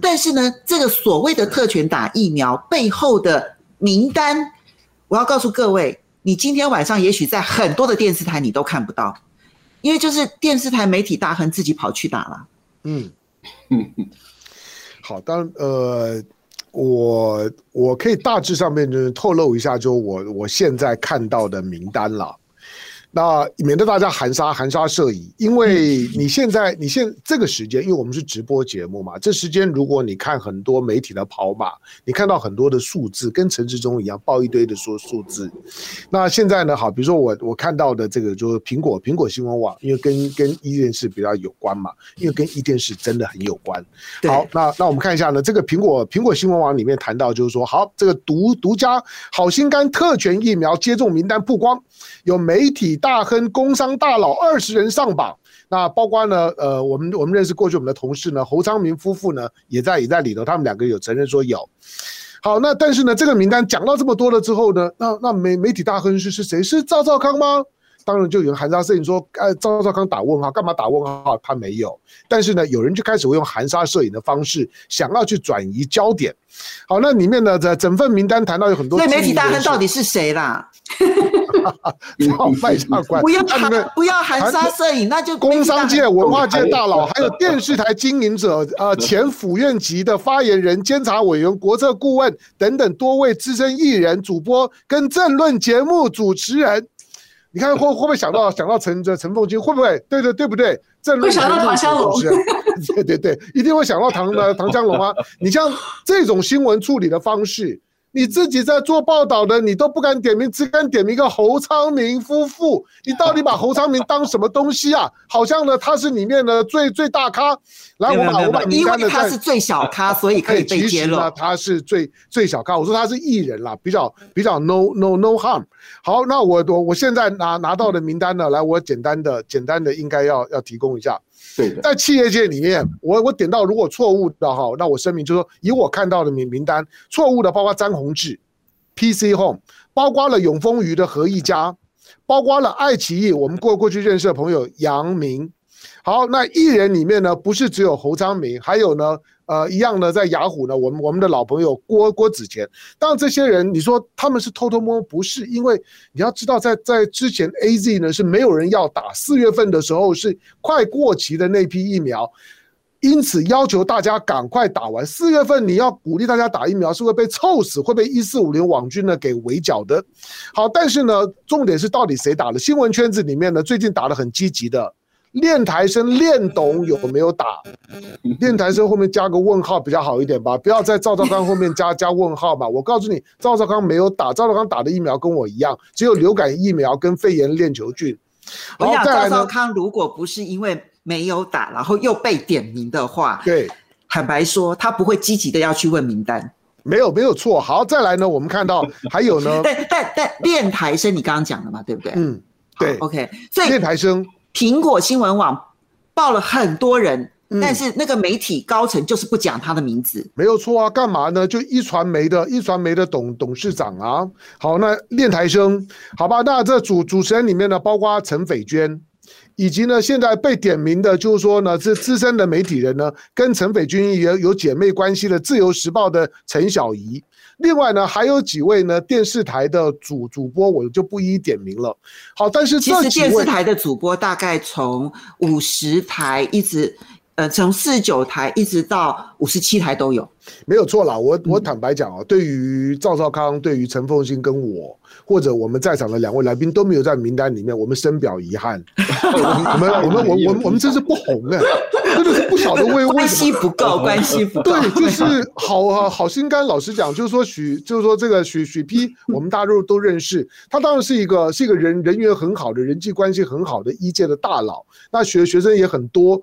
但是呢，这个所谓的特权打疫苗背后的名单，我要告诉各位，你今天晚上也许在很多的电视台你都看不到，因为就是电视台媒体大亨自己跑去打了。嗯。嗯，好，当，呃，我我可以大致上面就是透露一下，就我我现在看到的名单了。那免得大家含沙含沙射影，因为你现在你现这个时间，因为我们是直播节目嘛，这时间如果你看很多媒体的跑马，你看到很多的数字，跟陈时中一样报一堆的说数字。那现在呢，好，比如说我我看到的这个就是苹果苹果新闻网，因为跟跟一电视比较有关嘛，因为跟一电视真的很有关。好，那那我们看一下呢，这个苹果苹果新闻网里面谈到就是说，好，这个独独家好心肝特权疫苗接种名单曝光，有媒体。大亨、工商大佬二十人上榜，那包括呢，呃，我们我们认识过去我们的同事呢，侯昌明夫妇呢，也在也在里头，他们两个有承认说有。好，那但是呢，这个名单讲到这么多了之后呢，那那媒媒体大亨是是谁？是赵少康吗？当然就有人含沙射影说，呃，赵少康打问号，干嘛打问号？他没有。但是呢，有人就开始会用含沙射影的方式，想要去转移焦点。好，那里面呢，这整份名单谈到有很多，对媒体大亨到底是谁啦？好，卖下关，不要含不要含沙射影，那就工商界、文化界大佬，还有电视台经营者，呃，前府院级的发言人、监察委员、国策顾问等等多位资深艺人、主播跟政论节目主持人，你看会会不会想到想到陈这陈凤金会不会？对对对不对？政论想到唐湘龙，对对对，一定会想到唐的唐湘龙啊！你像这种新闻处理的方式。你自己在做报道的，你都不敢点名，只敢点名一个侯昌明夫妇。你到底把侯昌明当什么东西啊？好像呢，他是里面的最最大咖。来，我把我把名单的，因为他是最小咖，所以可以被揭露。其实呢，他是最最小咖。我说他是艺人啦，比较比较 no no no harm。好，那我我我现在拿拿到的名单呢，来，我简单的简单的应该要要提供一下。在企业界里面，我我点到如果错误的哈，那我声明就是说，以我看到的名名单错误的，包括张宏志、PC Home，包括了永丰余的何一家，包括了爱奇艺，我们过过去认识的朋友杨明。好，那艺人里面呢，不是只有侯昌明，还有呢。呃，一样的，在雅虎呢，我们我们的老朋友郭郭子乾，当然这些人，你说他们是偷偷摸摸，不是，因为你要知道在，在之前 AZ 呢是没有人要打，四月份的时候是快过期的那批疫苗，因此要求大家赶快打完。四月份你要鼓励大家打疫苗，是会被臭死，会被一四五零网军呢给围剿的。好，但是呢，重点是到底谁打了？新闻圈子里面呢，最近打的很积极的。练台生练懂有没有打？练台生后面加个问号比较好一点吧，不要在赵少康后面加加问号吧。我告诉你，赵少康没有打，赵少康打的疫苗跟我一样，只有流感疫苗跟肺炎链球菌。我想赵少康如果不是因为没有打，然后又被点名的话，对，坦白说他不会积极的要去问名单。没有没有错。好，再来呢，我们看到还有呢，但但但练台生你刚刚讲了嘛，对不对？嗯，对，OK，所以练台生。苹果新闻网报了很多人，但是那个媒体高层就是不讲他的名字。嗯，没有错啊，干嘛呢？就一传媒的，一传媒的董董事长啊。好，那练台生，好吧，那这主主持人里面呢，包括陈斐娟，以及呢现在被点名的，就是说呢，是资深的媒体人呢，跟陈斐娟也有姐妹关系的《自由时报》的陈小仪。另外呢，还有几位呢电视台的主主播，我就不一一点名了。好，但是这其实电视台的主播大概从五十台一直，呃，从四十九台一直到五十七台都有。没有错啦，我我坦白讲啊，嗯、对于赵少康、对于陈凤新跟我，或者我们在场的两位来宾都没有在名单里面，我们深表遗憾。我们我们我我我们真是不红的，真的是不晓得为 为什么关系不够，关系不够。对，就是好好好心肝。老实讲，就是说许，就是说这个许许丕，我们大家都都认识，他当然是一个是一个人人缘很好的人际关系很好的一届的大佬，那学学生也很多。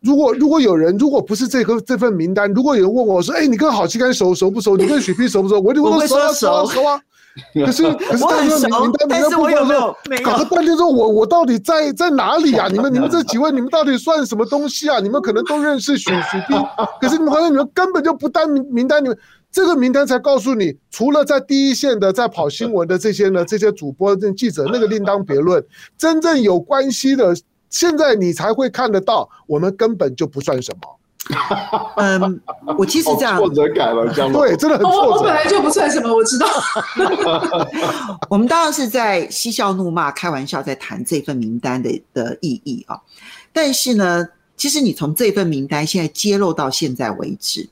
如果如果有人，如果不是这个这份名单，如果有人问我说：“哎，你跟郝心肝熟熟不熟？你跟许丕熟不熟？”我就会说熟啊熟啊。可是 可是但是名单里面不说说，搞了半天说我我到底在在哪里啊？你们你们这几位你们到底算什么东西啊？你们可能都认识许许斌，可是你们好像你们根本就不单名名单里面这个名单才告诉你，除了在第一线的在跑新闻的这些呢这些主播这记者那个另当别论，真正有关系的。现在你才会看得到，我们根本就不算什么。嗯，我其实这样挫折感了，对，真的很挫折。我我本来就不算什么，我知道。我们当然是在嬉笑怒骂、开玩笑，在谈这份名单的的意义啊。但是呢，其实你从这份名单现在揭露到现在为止，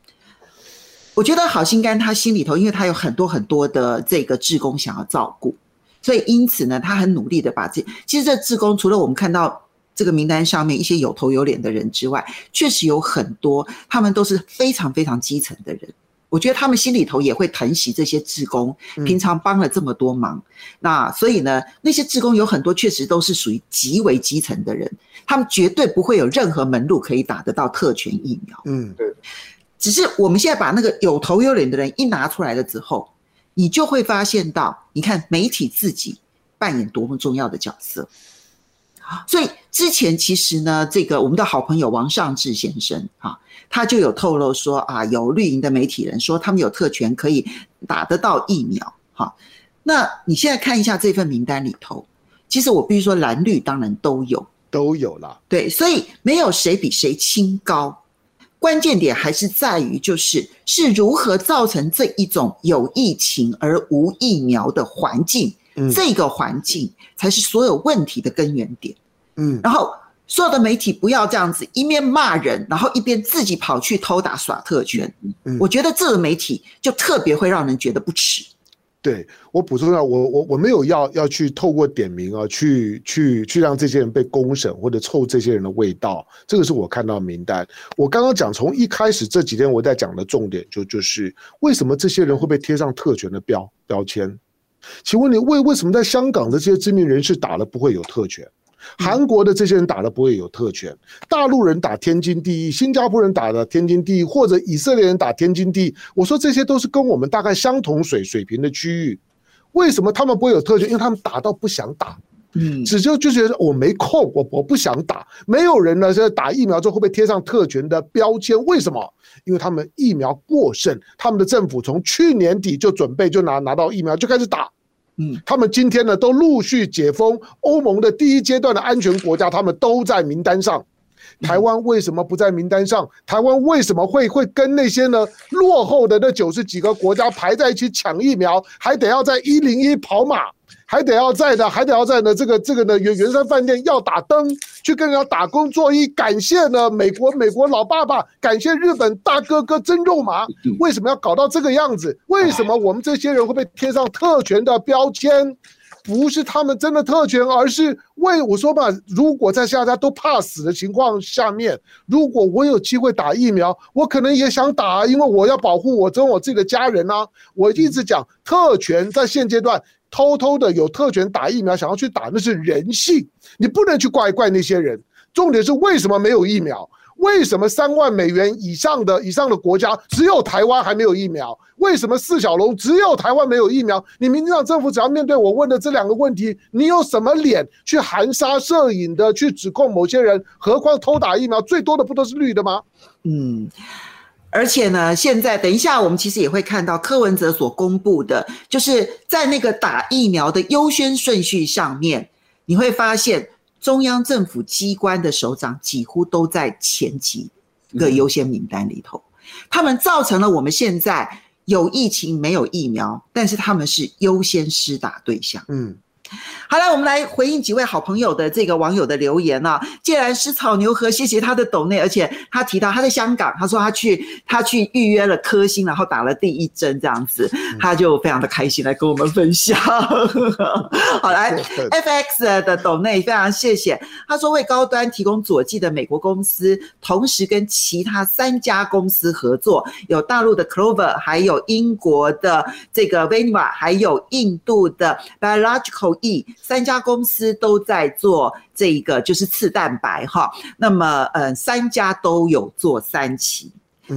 我觉得好心肝他心里头，因为他有很多很多的这个志工想要照顾。所以因此呢，他很努力的把这其实这志工除了我们看到这个名单上面一些有头有脸的人之外，确实有很多他们都是非常非常基层的人。我觉得他们心里头也会疼惜这些志工，平常帮了这么多忙，嗯、那所以呢，那些志工有很多确实都是属于极为基层的人，他们绝对不会有任何门路可以打得到特权疫苗。嗯，对。只是我们现在把那个有头有脸的人一拿出来了之后，你就会发现到，你看媒体自己扮演多么重要的角色。所以之前其实呢，这个我们的好朋友王尚志先生哈。他就有透露说啊，有绿营的媒体人说他们有特权可以打得到疫苗，哈。那你现在看一下这份名单里头，其实我必须说蓝绿当然都有，都有了。对，所以没有谁比谁清高，关键点还是在于就是是如何造成这一种有疫情而无疫苗的环境，嗯，这个环境才是所有问题的根源点，嗯，然后。所有的媒体不要这样子，一面骂人，然后一边自己跑去偷打耍特权。嗯，我觉得这个媒体就特别会让人觉得不耻。对，我补充一下，我我我没有要要去透过点名啊，去去去让这些人被公审或者臭这些人的味道。这个是我看到名单。我刚刚讲从一开始这几天我在讲的重点就就是为什么这些人会被贴上特权的标标签？请问你为为什么在香港的这些知名人士打了不会有特权？韩国的这些人打了不会有特权，大陆人打天经地义，新加坡人打的天经地义，或者以色列人打天经地义。我说这些都是跟我们大概相同水水平的区域，为什么他们不会有特权？因为他们打到不想打，嗯，只就就觉得我没空，我我不想打。没有人呢，在打疫苗之后会被贴上特权的标签，为什么？因为他们疫苗过剩，他们的政府从去年底就准备就拿拿到疫苗就开始打。嗯，他们今天呢都陆续解封，欧盟的第一阶段的安全国家，他们都在名单上。台湾为什么不在名单上？台湾为什么会会跟那些呢落后的那九十几个国家排在一起抢疫苗，还得要在一零一跑马？还得要在的，还得要在呢。这个这个呢，圆圆山饭店要打灯，去跟人家打工作揖，感谢呢美国美国老爸爸，感谢日本大哥哥真肉麻。为什么要搞到这个样子？为什么我们这些人会被贴上特权的标签？不是他们真的特权，而是为我说嘛，如果在大家都怕死的情况下面，如果我有机会打疫苗，我可能也想打，因为我要保护我跟我自己的家人啊。我一直讲特权在现阶段。偷偷的有特权打疫苗，想要去打那是人性，你不能去怪怪那些人。重点是为什么没有疫苗？为什么三万美元以上的以上的国家只有台湾还没有疫苗？为什么四小龙只有台湾没有疫苗？你民进党政府只要面对我问的这两个问题，你有什么脸去含沙射影的去指控某些人？何况偷打疫苗最多的不都是绿的吗？嗯。而且呢，现在等一下，我们其实也会看到柯文哲所公布的，就是在那个打疫苗的优先顺序上面，你会发现中央政府机关的首长几乎都在前几个优先名单里头，他们造成了我们现在有疫情没有疫苗，但是他们是优先施打对象。嗯。好了，我们来回应几位好朋友的这个网友的留言啊。既然是草牛河，谢谢他的抖内，而且他提到他在香港，他说他去他去预约了科兴，然后打了第一针这样子，他就非常的开心来跟我们分享。好来，FX 的抖内非常谢谢，他说为高端提供佐剂的美国公司，同时跟其他三家公司合作，有大陆的 Clover，还有英国的这个 Valneva，还有印度的 Biological。E 三家公司都在做这一个，就是次蛋白哈。那么，呃，三家都有做三期，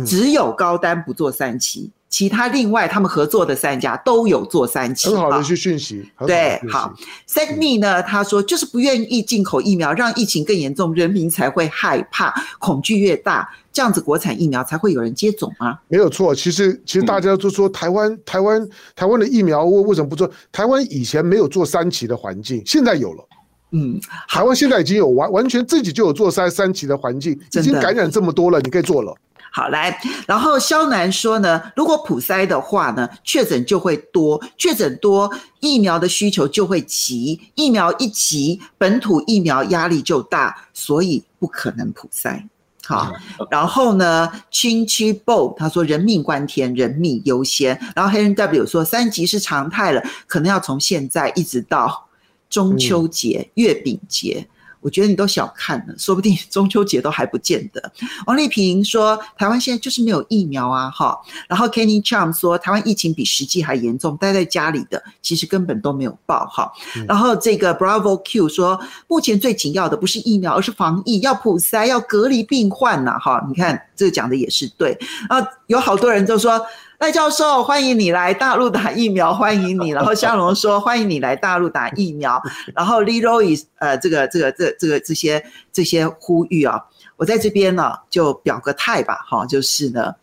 只有高丹不做三期，其他另外他们合作的三家都有做三期。很好的一些讯息，对，好。Sydney 呢，他说就是不愿意进口疫苗，让疫情更严重，人民才会害怕，恐惧越大。这样子国产疫苗才会有人接种吗？没有错，其实其实大家都说台湾、嗯、台湾台湾的疫苗为为什么不做？台湾以前没有做三期的环境，现在有了。嗯，台湾现在已经有完完全自己就有做三三期的环境，已经感染这么多了，你可以做了。好，来，然后萧南说呢，如果普筛的话呢，确诊就会多，确诊多，疫苗的需求就会急，疫苗一急，本土疫苗压力就大，所以不可能普筛。好，然后呢，Chin Chi Bo 他说人命关天，人命优先。然后黑人 W 说三级是常态了，可能要从现在一直到中秋节、月饼节。我觉得你都小看了，说不定 中秋节都还不见得。王丽萍说，台湾现在就是没有疫苗啊，哈。然后 Kenny Cham 说，台湾疫情比实际还严重，待在家里的其实根本都没有报，哈。然后这个 Bravo Q 说，目前最紧要的不是疫苗，而是防疫，要普筛，要隔离病患呐，哈。你看这个讲的也是对啊，有好多人就说。赖教授，欢迎你来大陆打疫苗，欢迎你。然后香龙说，欢迎你来大陆打疫苗。然后 Leroy，呃，这个、这个、这、这个这些这些呼吁啊，我在这边呢就表个态吧，哈，就是呢，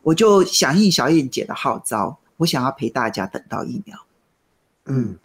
我就响应小燕姐的号召，我想要陪大家等到疫苗。嗯。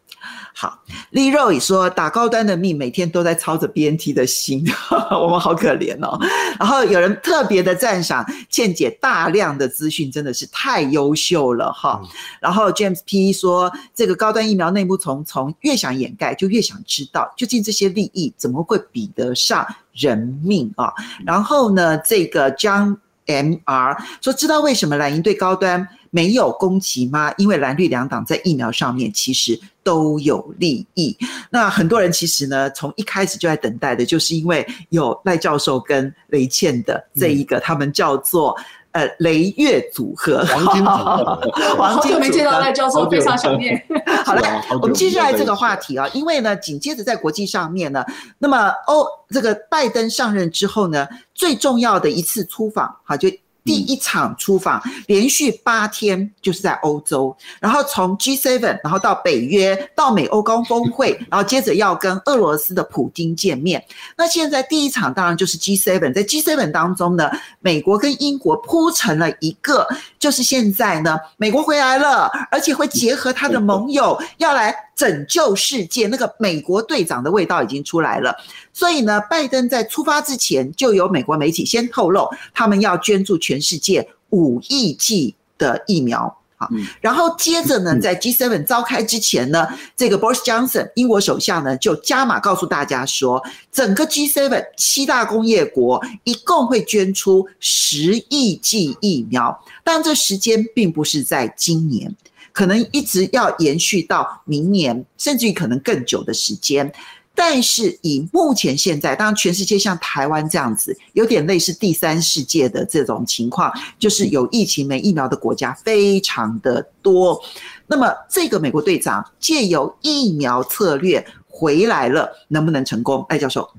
好，Leroy 说打高端的命，每天都在操着 BNT 的心，我们好可怜哦。然后有人特别的赞赏倩姐大量的资讯，真的是太优秀了哈。然后 James P 说这个高端疫苗内部重重，越想掩盖就越想知道，究竟这些利益怎么会比得上人命啊？然后呢，这个 John MR 说知道为什么蓝营对高端没有攻击吗？因为蓝绿两党在疫苗上面其实都有利益。那很多人其实呢，从一开始就在等待的，就是因为有赖教授跟雷倩的这一个，他们叫做呃雷月组合，黄金组合。黄金没见到赖教授，非常想念。好了，我们继续来这个话题啊，因为呢，紧接着在国际上面呢，那么欧这个拜登上任之后呢，最重要的一次出访，哈就。第一场出访，连续八天就是在欧洲，然后从 G7，然后到北约，到美欧高峰会，然后接着要跟俄罗斯的普京见面。那现在第一场当然就是 G7，在 G7 当中呢，美国跟英国铺成了一个，就是现在呢，美国回来了，而且会结合他的盟友要来拯救世界，那个美国队长的味道已经出来了。所以呢，拜登在出发之前就有美国媒体先透露，他们要捐助全世界五亿剂的疫苗。好，然后接着呢，在 G7 召开之前呢，这个 Boris Johnson 英国首相呢就加码告诉大家说，整个 G7 七大工业国一共会捐出十亿剂疫苗，但这时间并不是在今年，可能一直要延续到明年，甚至于可能更久的时间。但是以目前现在，当然全世界像台湾这样子，有点类似第三世界的这种情况，就是有疫情没疫苗的国家非常的多。那么这个美国队长借由疫苗策略回来了，能不能成功？艾教授，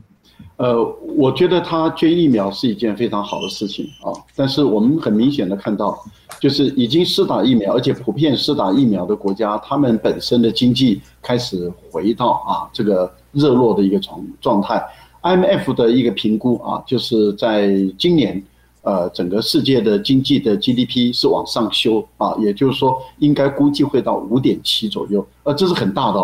呃，我觉得他捐疫苗是一件非常好的事情啊。但是我们很明显的看到，就是已经施打疫苗，而且普遍施打疫苗的国家，他们本身的经济开始回到啊这个。热络的一个状状态，IMF 的一个评估啊，就是在今年，呃，整个世界的经济的 GDP 是往上修啊，也就是说，应该估计会到五点七左右，呃，这是很大的。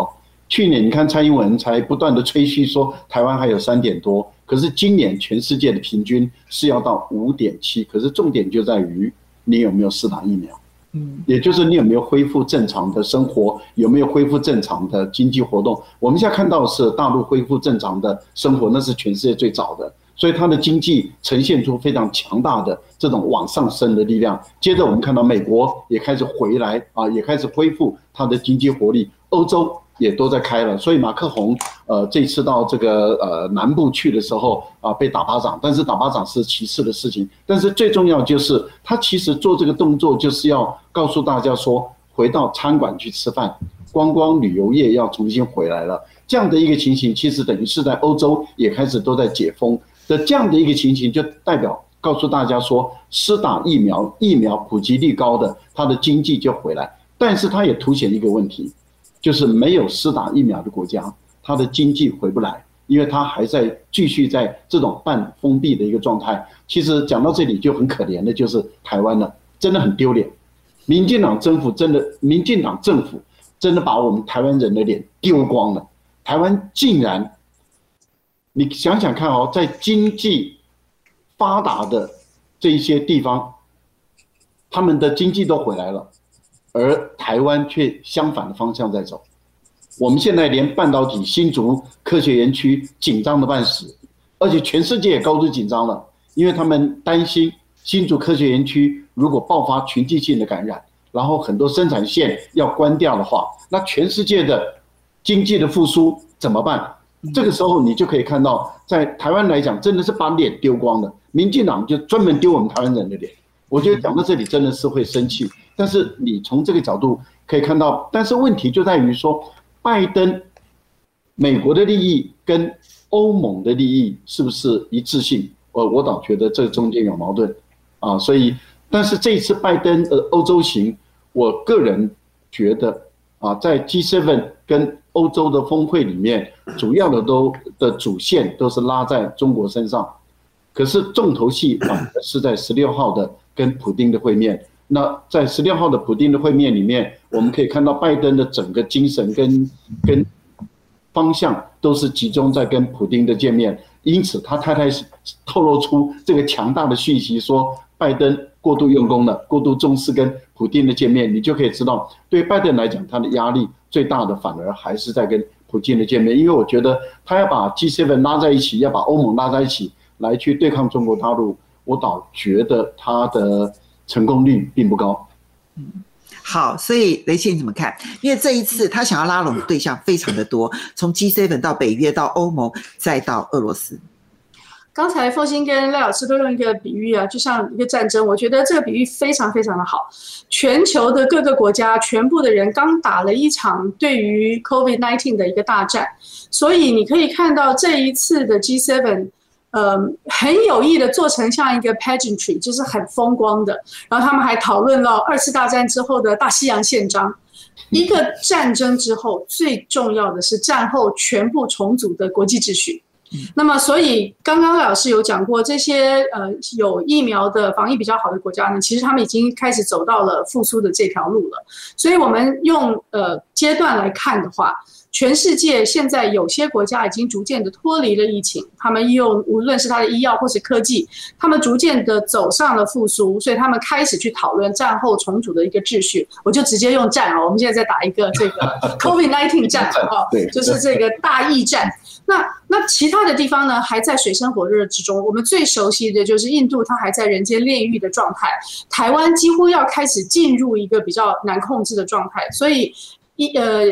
去年你看蔡英文才不断的吹嘘说台湾还有三点多，可是今年全世界的平均是要到五点七，可是重点就在于你有没有施打疫苗。嗯，也就是你有没有恢复正常的生活，有没有恢复正常的经济活动？我们现在看到的是大陆恢复正常的生活，那是全世界最早的，所以它的经济呈现出非常强大的这种往上升的力量。接着我们看到美国也开始回来啊，也开始恢复它的经济活力，欧洲。也都在开了，所以马克宏呃这次到这个呃南部去的时候啊，被打巴掌，但是打巴掌是其次的事情，但是最重要就是他其实做这个动作就是要告诉大家说，回到餐馆去吃饭，观光旅游业要重新回来了，这样的一个情形，其实等于是在欧洲也开始都在解封的这样的一个情形，就代表告诉大家说，施打疫苗，疫苗普及率高的，它的经济就回来，但是它也凸显一个问题。就是没有施打疫苗的国家，它的经济回不来，因为它还在继续在这种半封闭的一个状态。其实讲到这里就很可怜的，就是台湾了，真的很丢脸。民进党政府真的，民进党政府真的把我们台湾人的脸丢光了。台湾竟然，你想想看哦，在经济发达的这一些地方，他们的经济都回来了。而台湾却相反的方向在走，我们现在连半导体新竹科学园区紧张的半死，而且全世界也高度紧张了，因为他们担心新竹科学园区如果爆发群体性的感染，然后很多生产线要关掉的话，那全世界的经济的复苏怎么办？这个时候你就可以看到，在台湾来讲，真的是把脸丢光了。民进党就专门丢我们台湾人的脸。我觉得讲到这里真的是会生气。但是你从这个角度可以看到，但是问题就在于说，拜登美国的利益跟欧盟的利益是不是一致性？我我倒觉得这中间有矛盾啊。所以，但是这一次拜登的欧洲行，我个人觉得啊，在 G7 跟欧洲的峰会里面，主要的都的主线都是拉在中国身上，可是重头戏啊是在十六号的跟普丁的会面。那在十六号的普丁的会面里面，我们可以看到拜登的整个精神跟跟方向都是集中在跟普丁的见面，因此他太太透露出这个强大的讯息，说拜登过度用功了，过度重视跟普丁的见面，你就可以知道，对拜登来讲，他的压力。最大的反而还是在跟普京的见面，因为我觉得他要把 G7 拉在一起，要把欧盟拉在一起来去对抗中国大陆，我倒觉得他的成功率并不高。嗯，好，所以雷倩你怎么看？因为这一次他想要拉拢的对象非常的多，从 G7 到北约到欧盟再到俄罗斯。刚才凤欣跟赖老师都用一个比喻啊，就像一个战争，我觉得这个比喻非常非常的好。全球的各个国家，全部的人刚打了一场对于 COVID-19 的一个大战，所以你可以看到这一次的 G7，呃，很有意的做成像一个 pageantry，就是很风光的。然后他们还讨论了二次大战之后的大西洋宪章。一个战争之后，最重要的是战后全部重组的国际秩序。那么，所以刚刚老师有讲过，这些呃有疫苗的防疫比较好的国家呢，其实他们已经开始走到了复苏的这条路了。所以，我们用呃阶段来看的话，全世界现在有些国家已经逐渐的脱离了疫情，他们用无论是他的医药或是科技，他们逐渐的走上了复苏，所以他们开始去讨论战后重组的一个秩序。我就直接用战啊，我们现在在打一个这个 COVID-19 战啊，就是这个大疫战。那那其他的地方呢，还在水深火热之中。我们最熟悉的就是印度，它还在人间炼狱的状态。台湾几乎要开始进入一个比较难控制的状态。所以，一呃，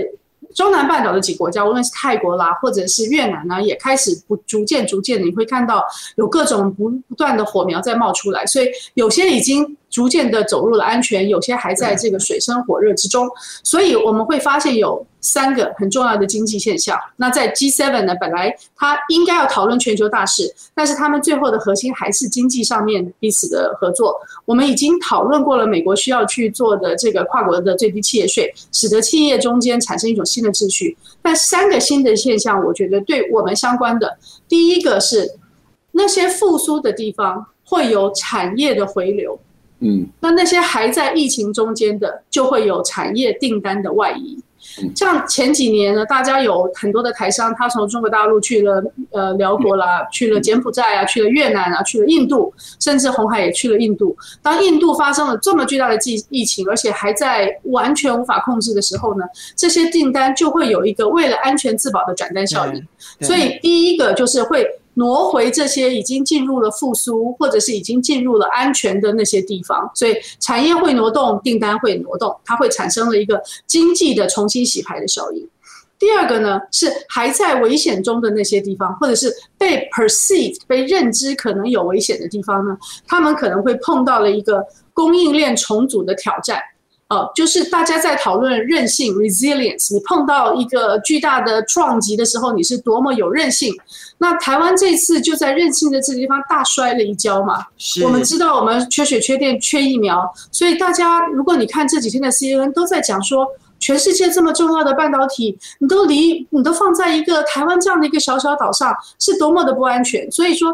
中南半岛的几个国家，无论是泰国啦，或者是越南呢，也开始不逐渐逐渐，你会看到有各种不不断的火苗在冒出来。所以，有些已经。逐渐的走入了安全，有些还在这个水深火热之中，所以我们会发现有三个很重要的经济现象。那在 G7 呢，本来它应该要讨论全球大事，但是他们最后的核心还是经济上面彼此的合作。我们已经讨论过了，美国需要去做的这个跨国的最低企业税，使得企业中间产生一种新的秩序。但三个新的现象，我觉得对我们相关的，第一个是那些复苏的地方会有产业的回流。嗯，那那些还在疫情中间的，就会有产业订单的外移。像前几年呢，大家有很多的台商，他从中国大陆去了呃辽国啦，去了柬埔寨啊，去了越南啊，去了印度，甚至红海也去了印度。当印度发生了这么巨大的疫疫情，而且还在完全无法控制的时候呢，这些订单就会有一个为了安全自保的转单效应。所以第一个就是会。挪回这些已经进入了复苏，或者是已经进入了安全的那些地方，所以产业会挪动，订单会挪动，它会产生了一个经济的重新洗牌的效应。第二个呢，是还在危险中的那些地方，或者是被 perceived 被认知可能有危险的地方呢，他们可能会碰到了一个供应链重组的挑战。哦，就是大家在讨论韧性 （resilience），你碰到一个巨大的撞击的时候，你是多么有韧性。那台湾这次就在韧性的这个地方大摔了一跤嘛。是。我们知道我们缺水、缺电、缺疫苗，所以大家如果你看这几天的 CNN 都在讲说，全世界这么重要的半导体，你都离你都放在一个台湾这样的一个小小岛上，是多么的不安全。所以说。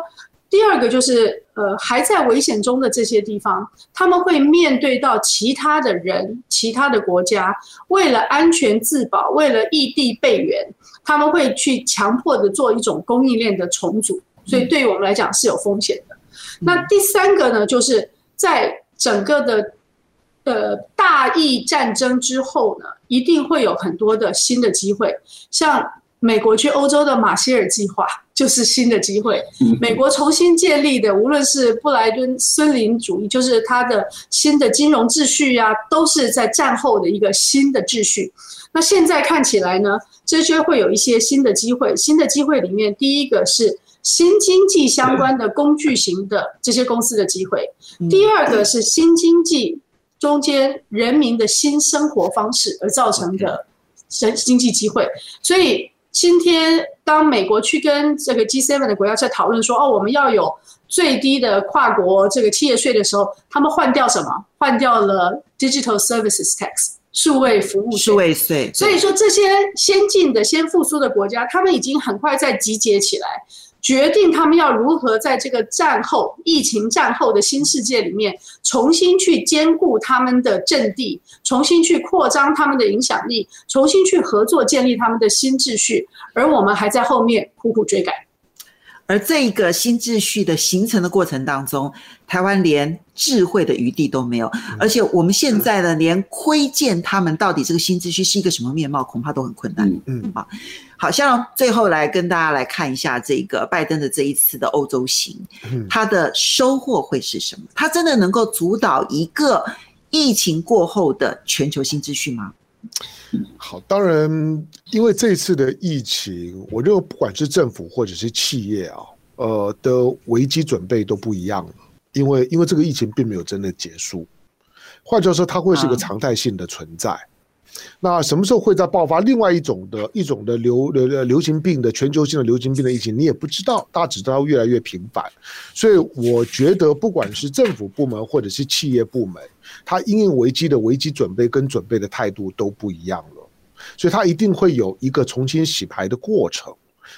第二个就是，呃，还在危险中的这些地方，他们会面对到其他的人、其他的国家，为了安全自保，为了异地备援，他们会去强迫的做一种供应链的重组，所以对于我们来讲是有风险的。那第三个呢，就是在整个的呃大疫战争之后呢，一定会有很多的新的机会，像。美国去欧洲的马歇尔计划就是新的机会。美国重新建立的，无论是布莱顿森林主义，就是它的新的金融秩序呀、啊，都是在战后的一个新的秩序。那现在看起来呢，这些会有一些新的机会。新的机会里面，第一个是新经济相关的工具型的这些公司的机会；第二个是新经济中间人民的新生活方式而造成的新经济机会。所以。今天，当美国去跟这个 G7 的国家在讨论说，哦，我们要有最低的跨国这个企业税的时候，他们换掉什么？换掉了 Digital Services Tax，数位服务税。数位税。所以说，这些先进的、先复苏的国家，他们已经很快在集结起来。决定他们要如何在这个战后疫情战后的新世界里面，重新去兼顾他们的阵地，重新去扩张他们的影响力，重新去合作建立他们的新秩序，而我们还在后面苦苦追赶。而这一个新秩序的形成的过程当中，台湾连智慧的余地都没有，而且我们现在呢，连窥见他们到底这个新秩序是一个什么面貌，恐怕都很困难。嗯嗯，好，好像最后来跟大家来看一下这个拜登的这一次的欧洲行，他的收获会是什么？他真的能够主导一个疫情过后的全球新秩序吗？好，当然，因为这次的疫情，我认为不管是政府或者是企业啊，呃的危机准备都不一样了。因为因为这个疫情并没有真的结束，换句话说，它会是一个常态性的存在。那什么时候会再爆发另外一种的一种的流流流行病的全球性的流行病的疫情，你也不知道，大家只知道越来越频繁。所以我觉得，不管是政府部门或者是企业部门，它因应危机的危机准备跟准备的态度都不一样了，所以它一定会有一个重新洗牌的过程。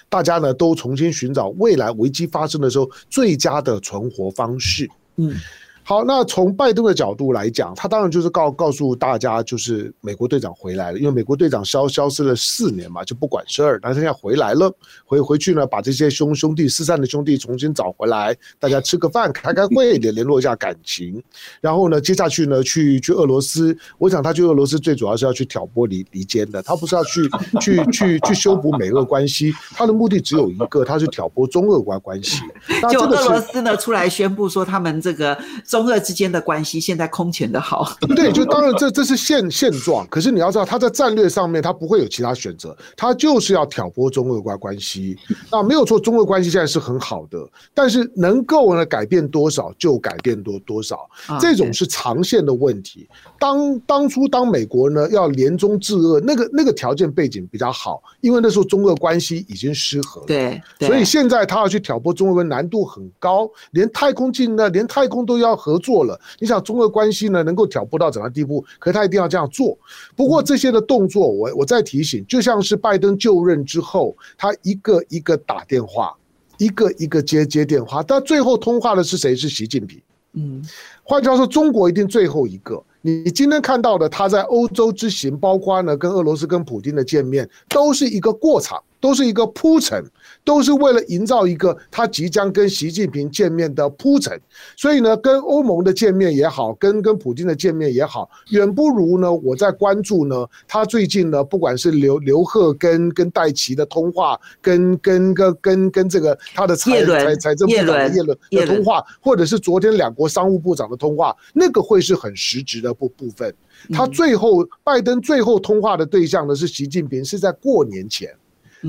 大家呢都重新寻找未来危机发生的时候最佳的存活方式。嗯。好，那从拜登的角度来讲，他当然就是告告诉大家，就是美国队长回来了，因为美国队长消消失了四年嘛，就不管事儿，但是现在回来了，回回去呢，把这些兄兄弟失散的兄弟重新找回来，大家吃个饭，开开会，联联络一下感情，然后呢，接下去呢，去去俄罗斯，我想他去俄罗斯最主要是要去挑拨离离间的，他不是要去去去去修补美俄关系，他的目的只有一个，他是挑拨中俄关关系。就俄罗斯呢出来宣布说他们这个。中俄之间的关系现在空前的好，对，就当然这这是现现状。可是你要知道，他在战略上面他不会有其他选择，他就是要挑拨中俄关关系。那没有错，中俄关系现在是很好的，但是能够呢改变多少就改变多多少，这种是长线的问题。当当初当美国呢要联中制俄，那个那个条件背景比较好，因为那时候中俄关系已经失和了，对，所以现在他要去挑拨中俄难度很高，连太空进呢，连太空都要。合作了，你想中俄关系呢能够挑拨到怎样地步？可是他一定要这样做。不过这些的动作，我我再提醒，就像是拜登就任之后，他一个一个打电话，一个一个接接电话，但最后通话的是谁？是习近平。嗯，换句话说，中国一定最后一个。你今天看到的他在欧洲之行，包括呢跟俄罗斯跟普京的见面，都是一个过场，都是一个铺陈。都是为了营造一个他即将跟习近平见面的铺陈，所以呢，跟欧盟的见面也好，跟跟普京的见面也好，远不如呢，我在关注呢，他最近呢，不管是刘刘鹤跟跟戴琪的通话，跟跟跟跟跟这个他的财财财政部长的叶伦的通话，或者是昨天两国商务部长的通话，那个会是很实质的部部分。他最后拜登最后通话的对象呢是习近平，是在过年前。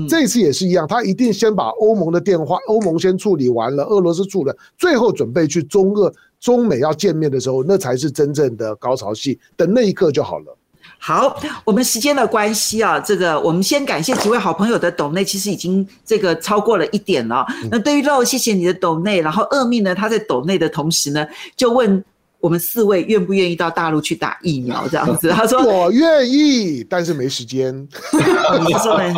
这一次也是一样，他一定先把欧盟的电话，欧盟先处理完了，俄罗斯处理，最后准备去中俄、中美要见面的时候，那才是真正的高潮戏，等那一刻就好了。好，我们时间的关系啊，这个我们先感谢几位好朋友的抖内，其实已经这个超过了一点了。那对于肉，谢谢你的抖内，然后恶命呢，他在抖内的同时呢，就问。我们四位愿不愿意到大陆去打疫苗？这样子，他说我愿意，但是没时间。你说呢？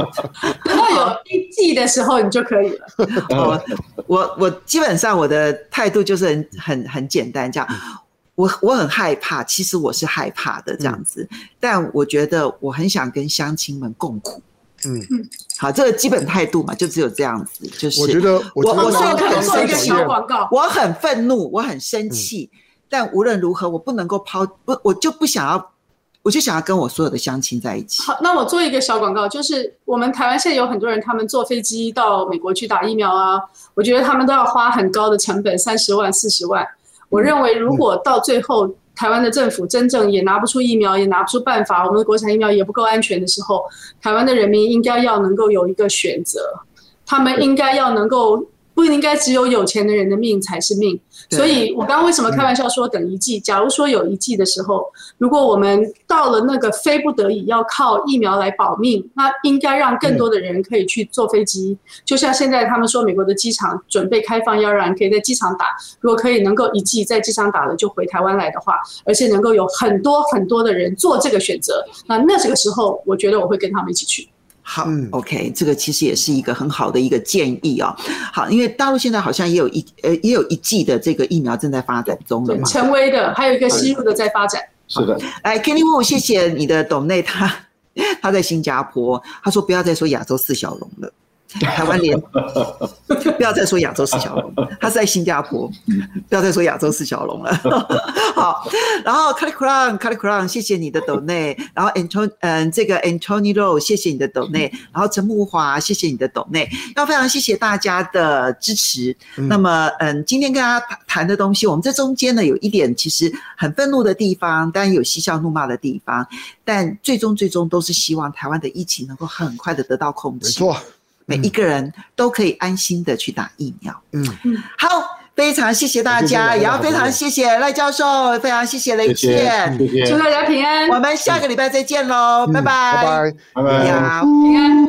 等到有一季的时候，你就可以了。我我我基本上我的态度就是很很很简单，这样。我我很害怕，其实我是害怕的这样子，但我觉得我很想跟乡亲们共苦。嗯，好，这个基本态度嘛，就只有这样子。就是我觉得我我虽然很生气，我很愤怒，我很生气。但无论如何，我不能够抛不，我就不想要我就想要跟我所有的乡亲在一起。好，那我做一个小广告，就是我们台湾现在有很多人，他们坐飞机到美国去打疫苗啊，我觉得他们都要花很高的成本，三十万、四十万。我认为，如果到最后台湾的政府真正也拿不出疫苗，也拿不出办法，我们的国产疫苗也不够安全的时候，台湾的人民应该要能够有一个选择，他们应该要能够。不应该只有有钱的人的命才是命，所以我刚刚为什么开玩笑说等一季？假如说有一季的时候，如果我们到了那个非不得已要靠疫苗来保命，那应该让更多的人可以去坐飞机。就像现在他们说，美国的机场准备开放，要让人可以在机场打。如果可以能够一季在机场打了就回台湾来的话，而且能够有很多很多的人做这个选择，那那这个时候，我觉得我会跟他们一起去。好，OK，这个其实也是一个很好的一个建议哦。好，因为大陆现在好像也有一呃也有一剂的这个疫苗正在发展中的嘛，陈威的，还有一个吸入的在发展。是的，来，Kenny Wu，谢谢你的董内，他他在新加坡，他说不要再说亚洲四小龙了。台湾连 不要再说亚洲四小龙，他是在新加坡，不要再说亚洲四小龙了。好，然后 Kali Crown Kali Crown 谢谢你的斗内，然后 Anton 嗯，这个 Anthony Rowe 谢谢你的斗内，然后陈木华谢谢你的斗内，要非常谢谢大家的支持。那么嗯，今天跟大家谈的东西，我们这中间呢有一点其实很愤怒的地方，当然有嬉笑怒骂的地方，但最终最终都是希望台湾的疫情能够很快的得到控制。没错。每一个人都可以安心的去打疫苗。嗯。嗯，好，非常谢谢大家，也要非常谢谢赖教授，非常谢谢雷倩，祝大家平安。我们下个礼拜再见喽，拜拜，拜拜，拜拜，平安。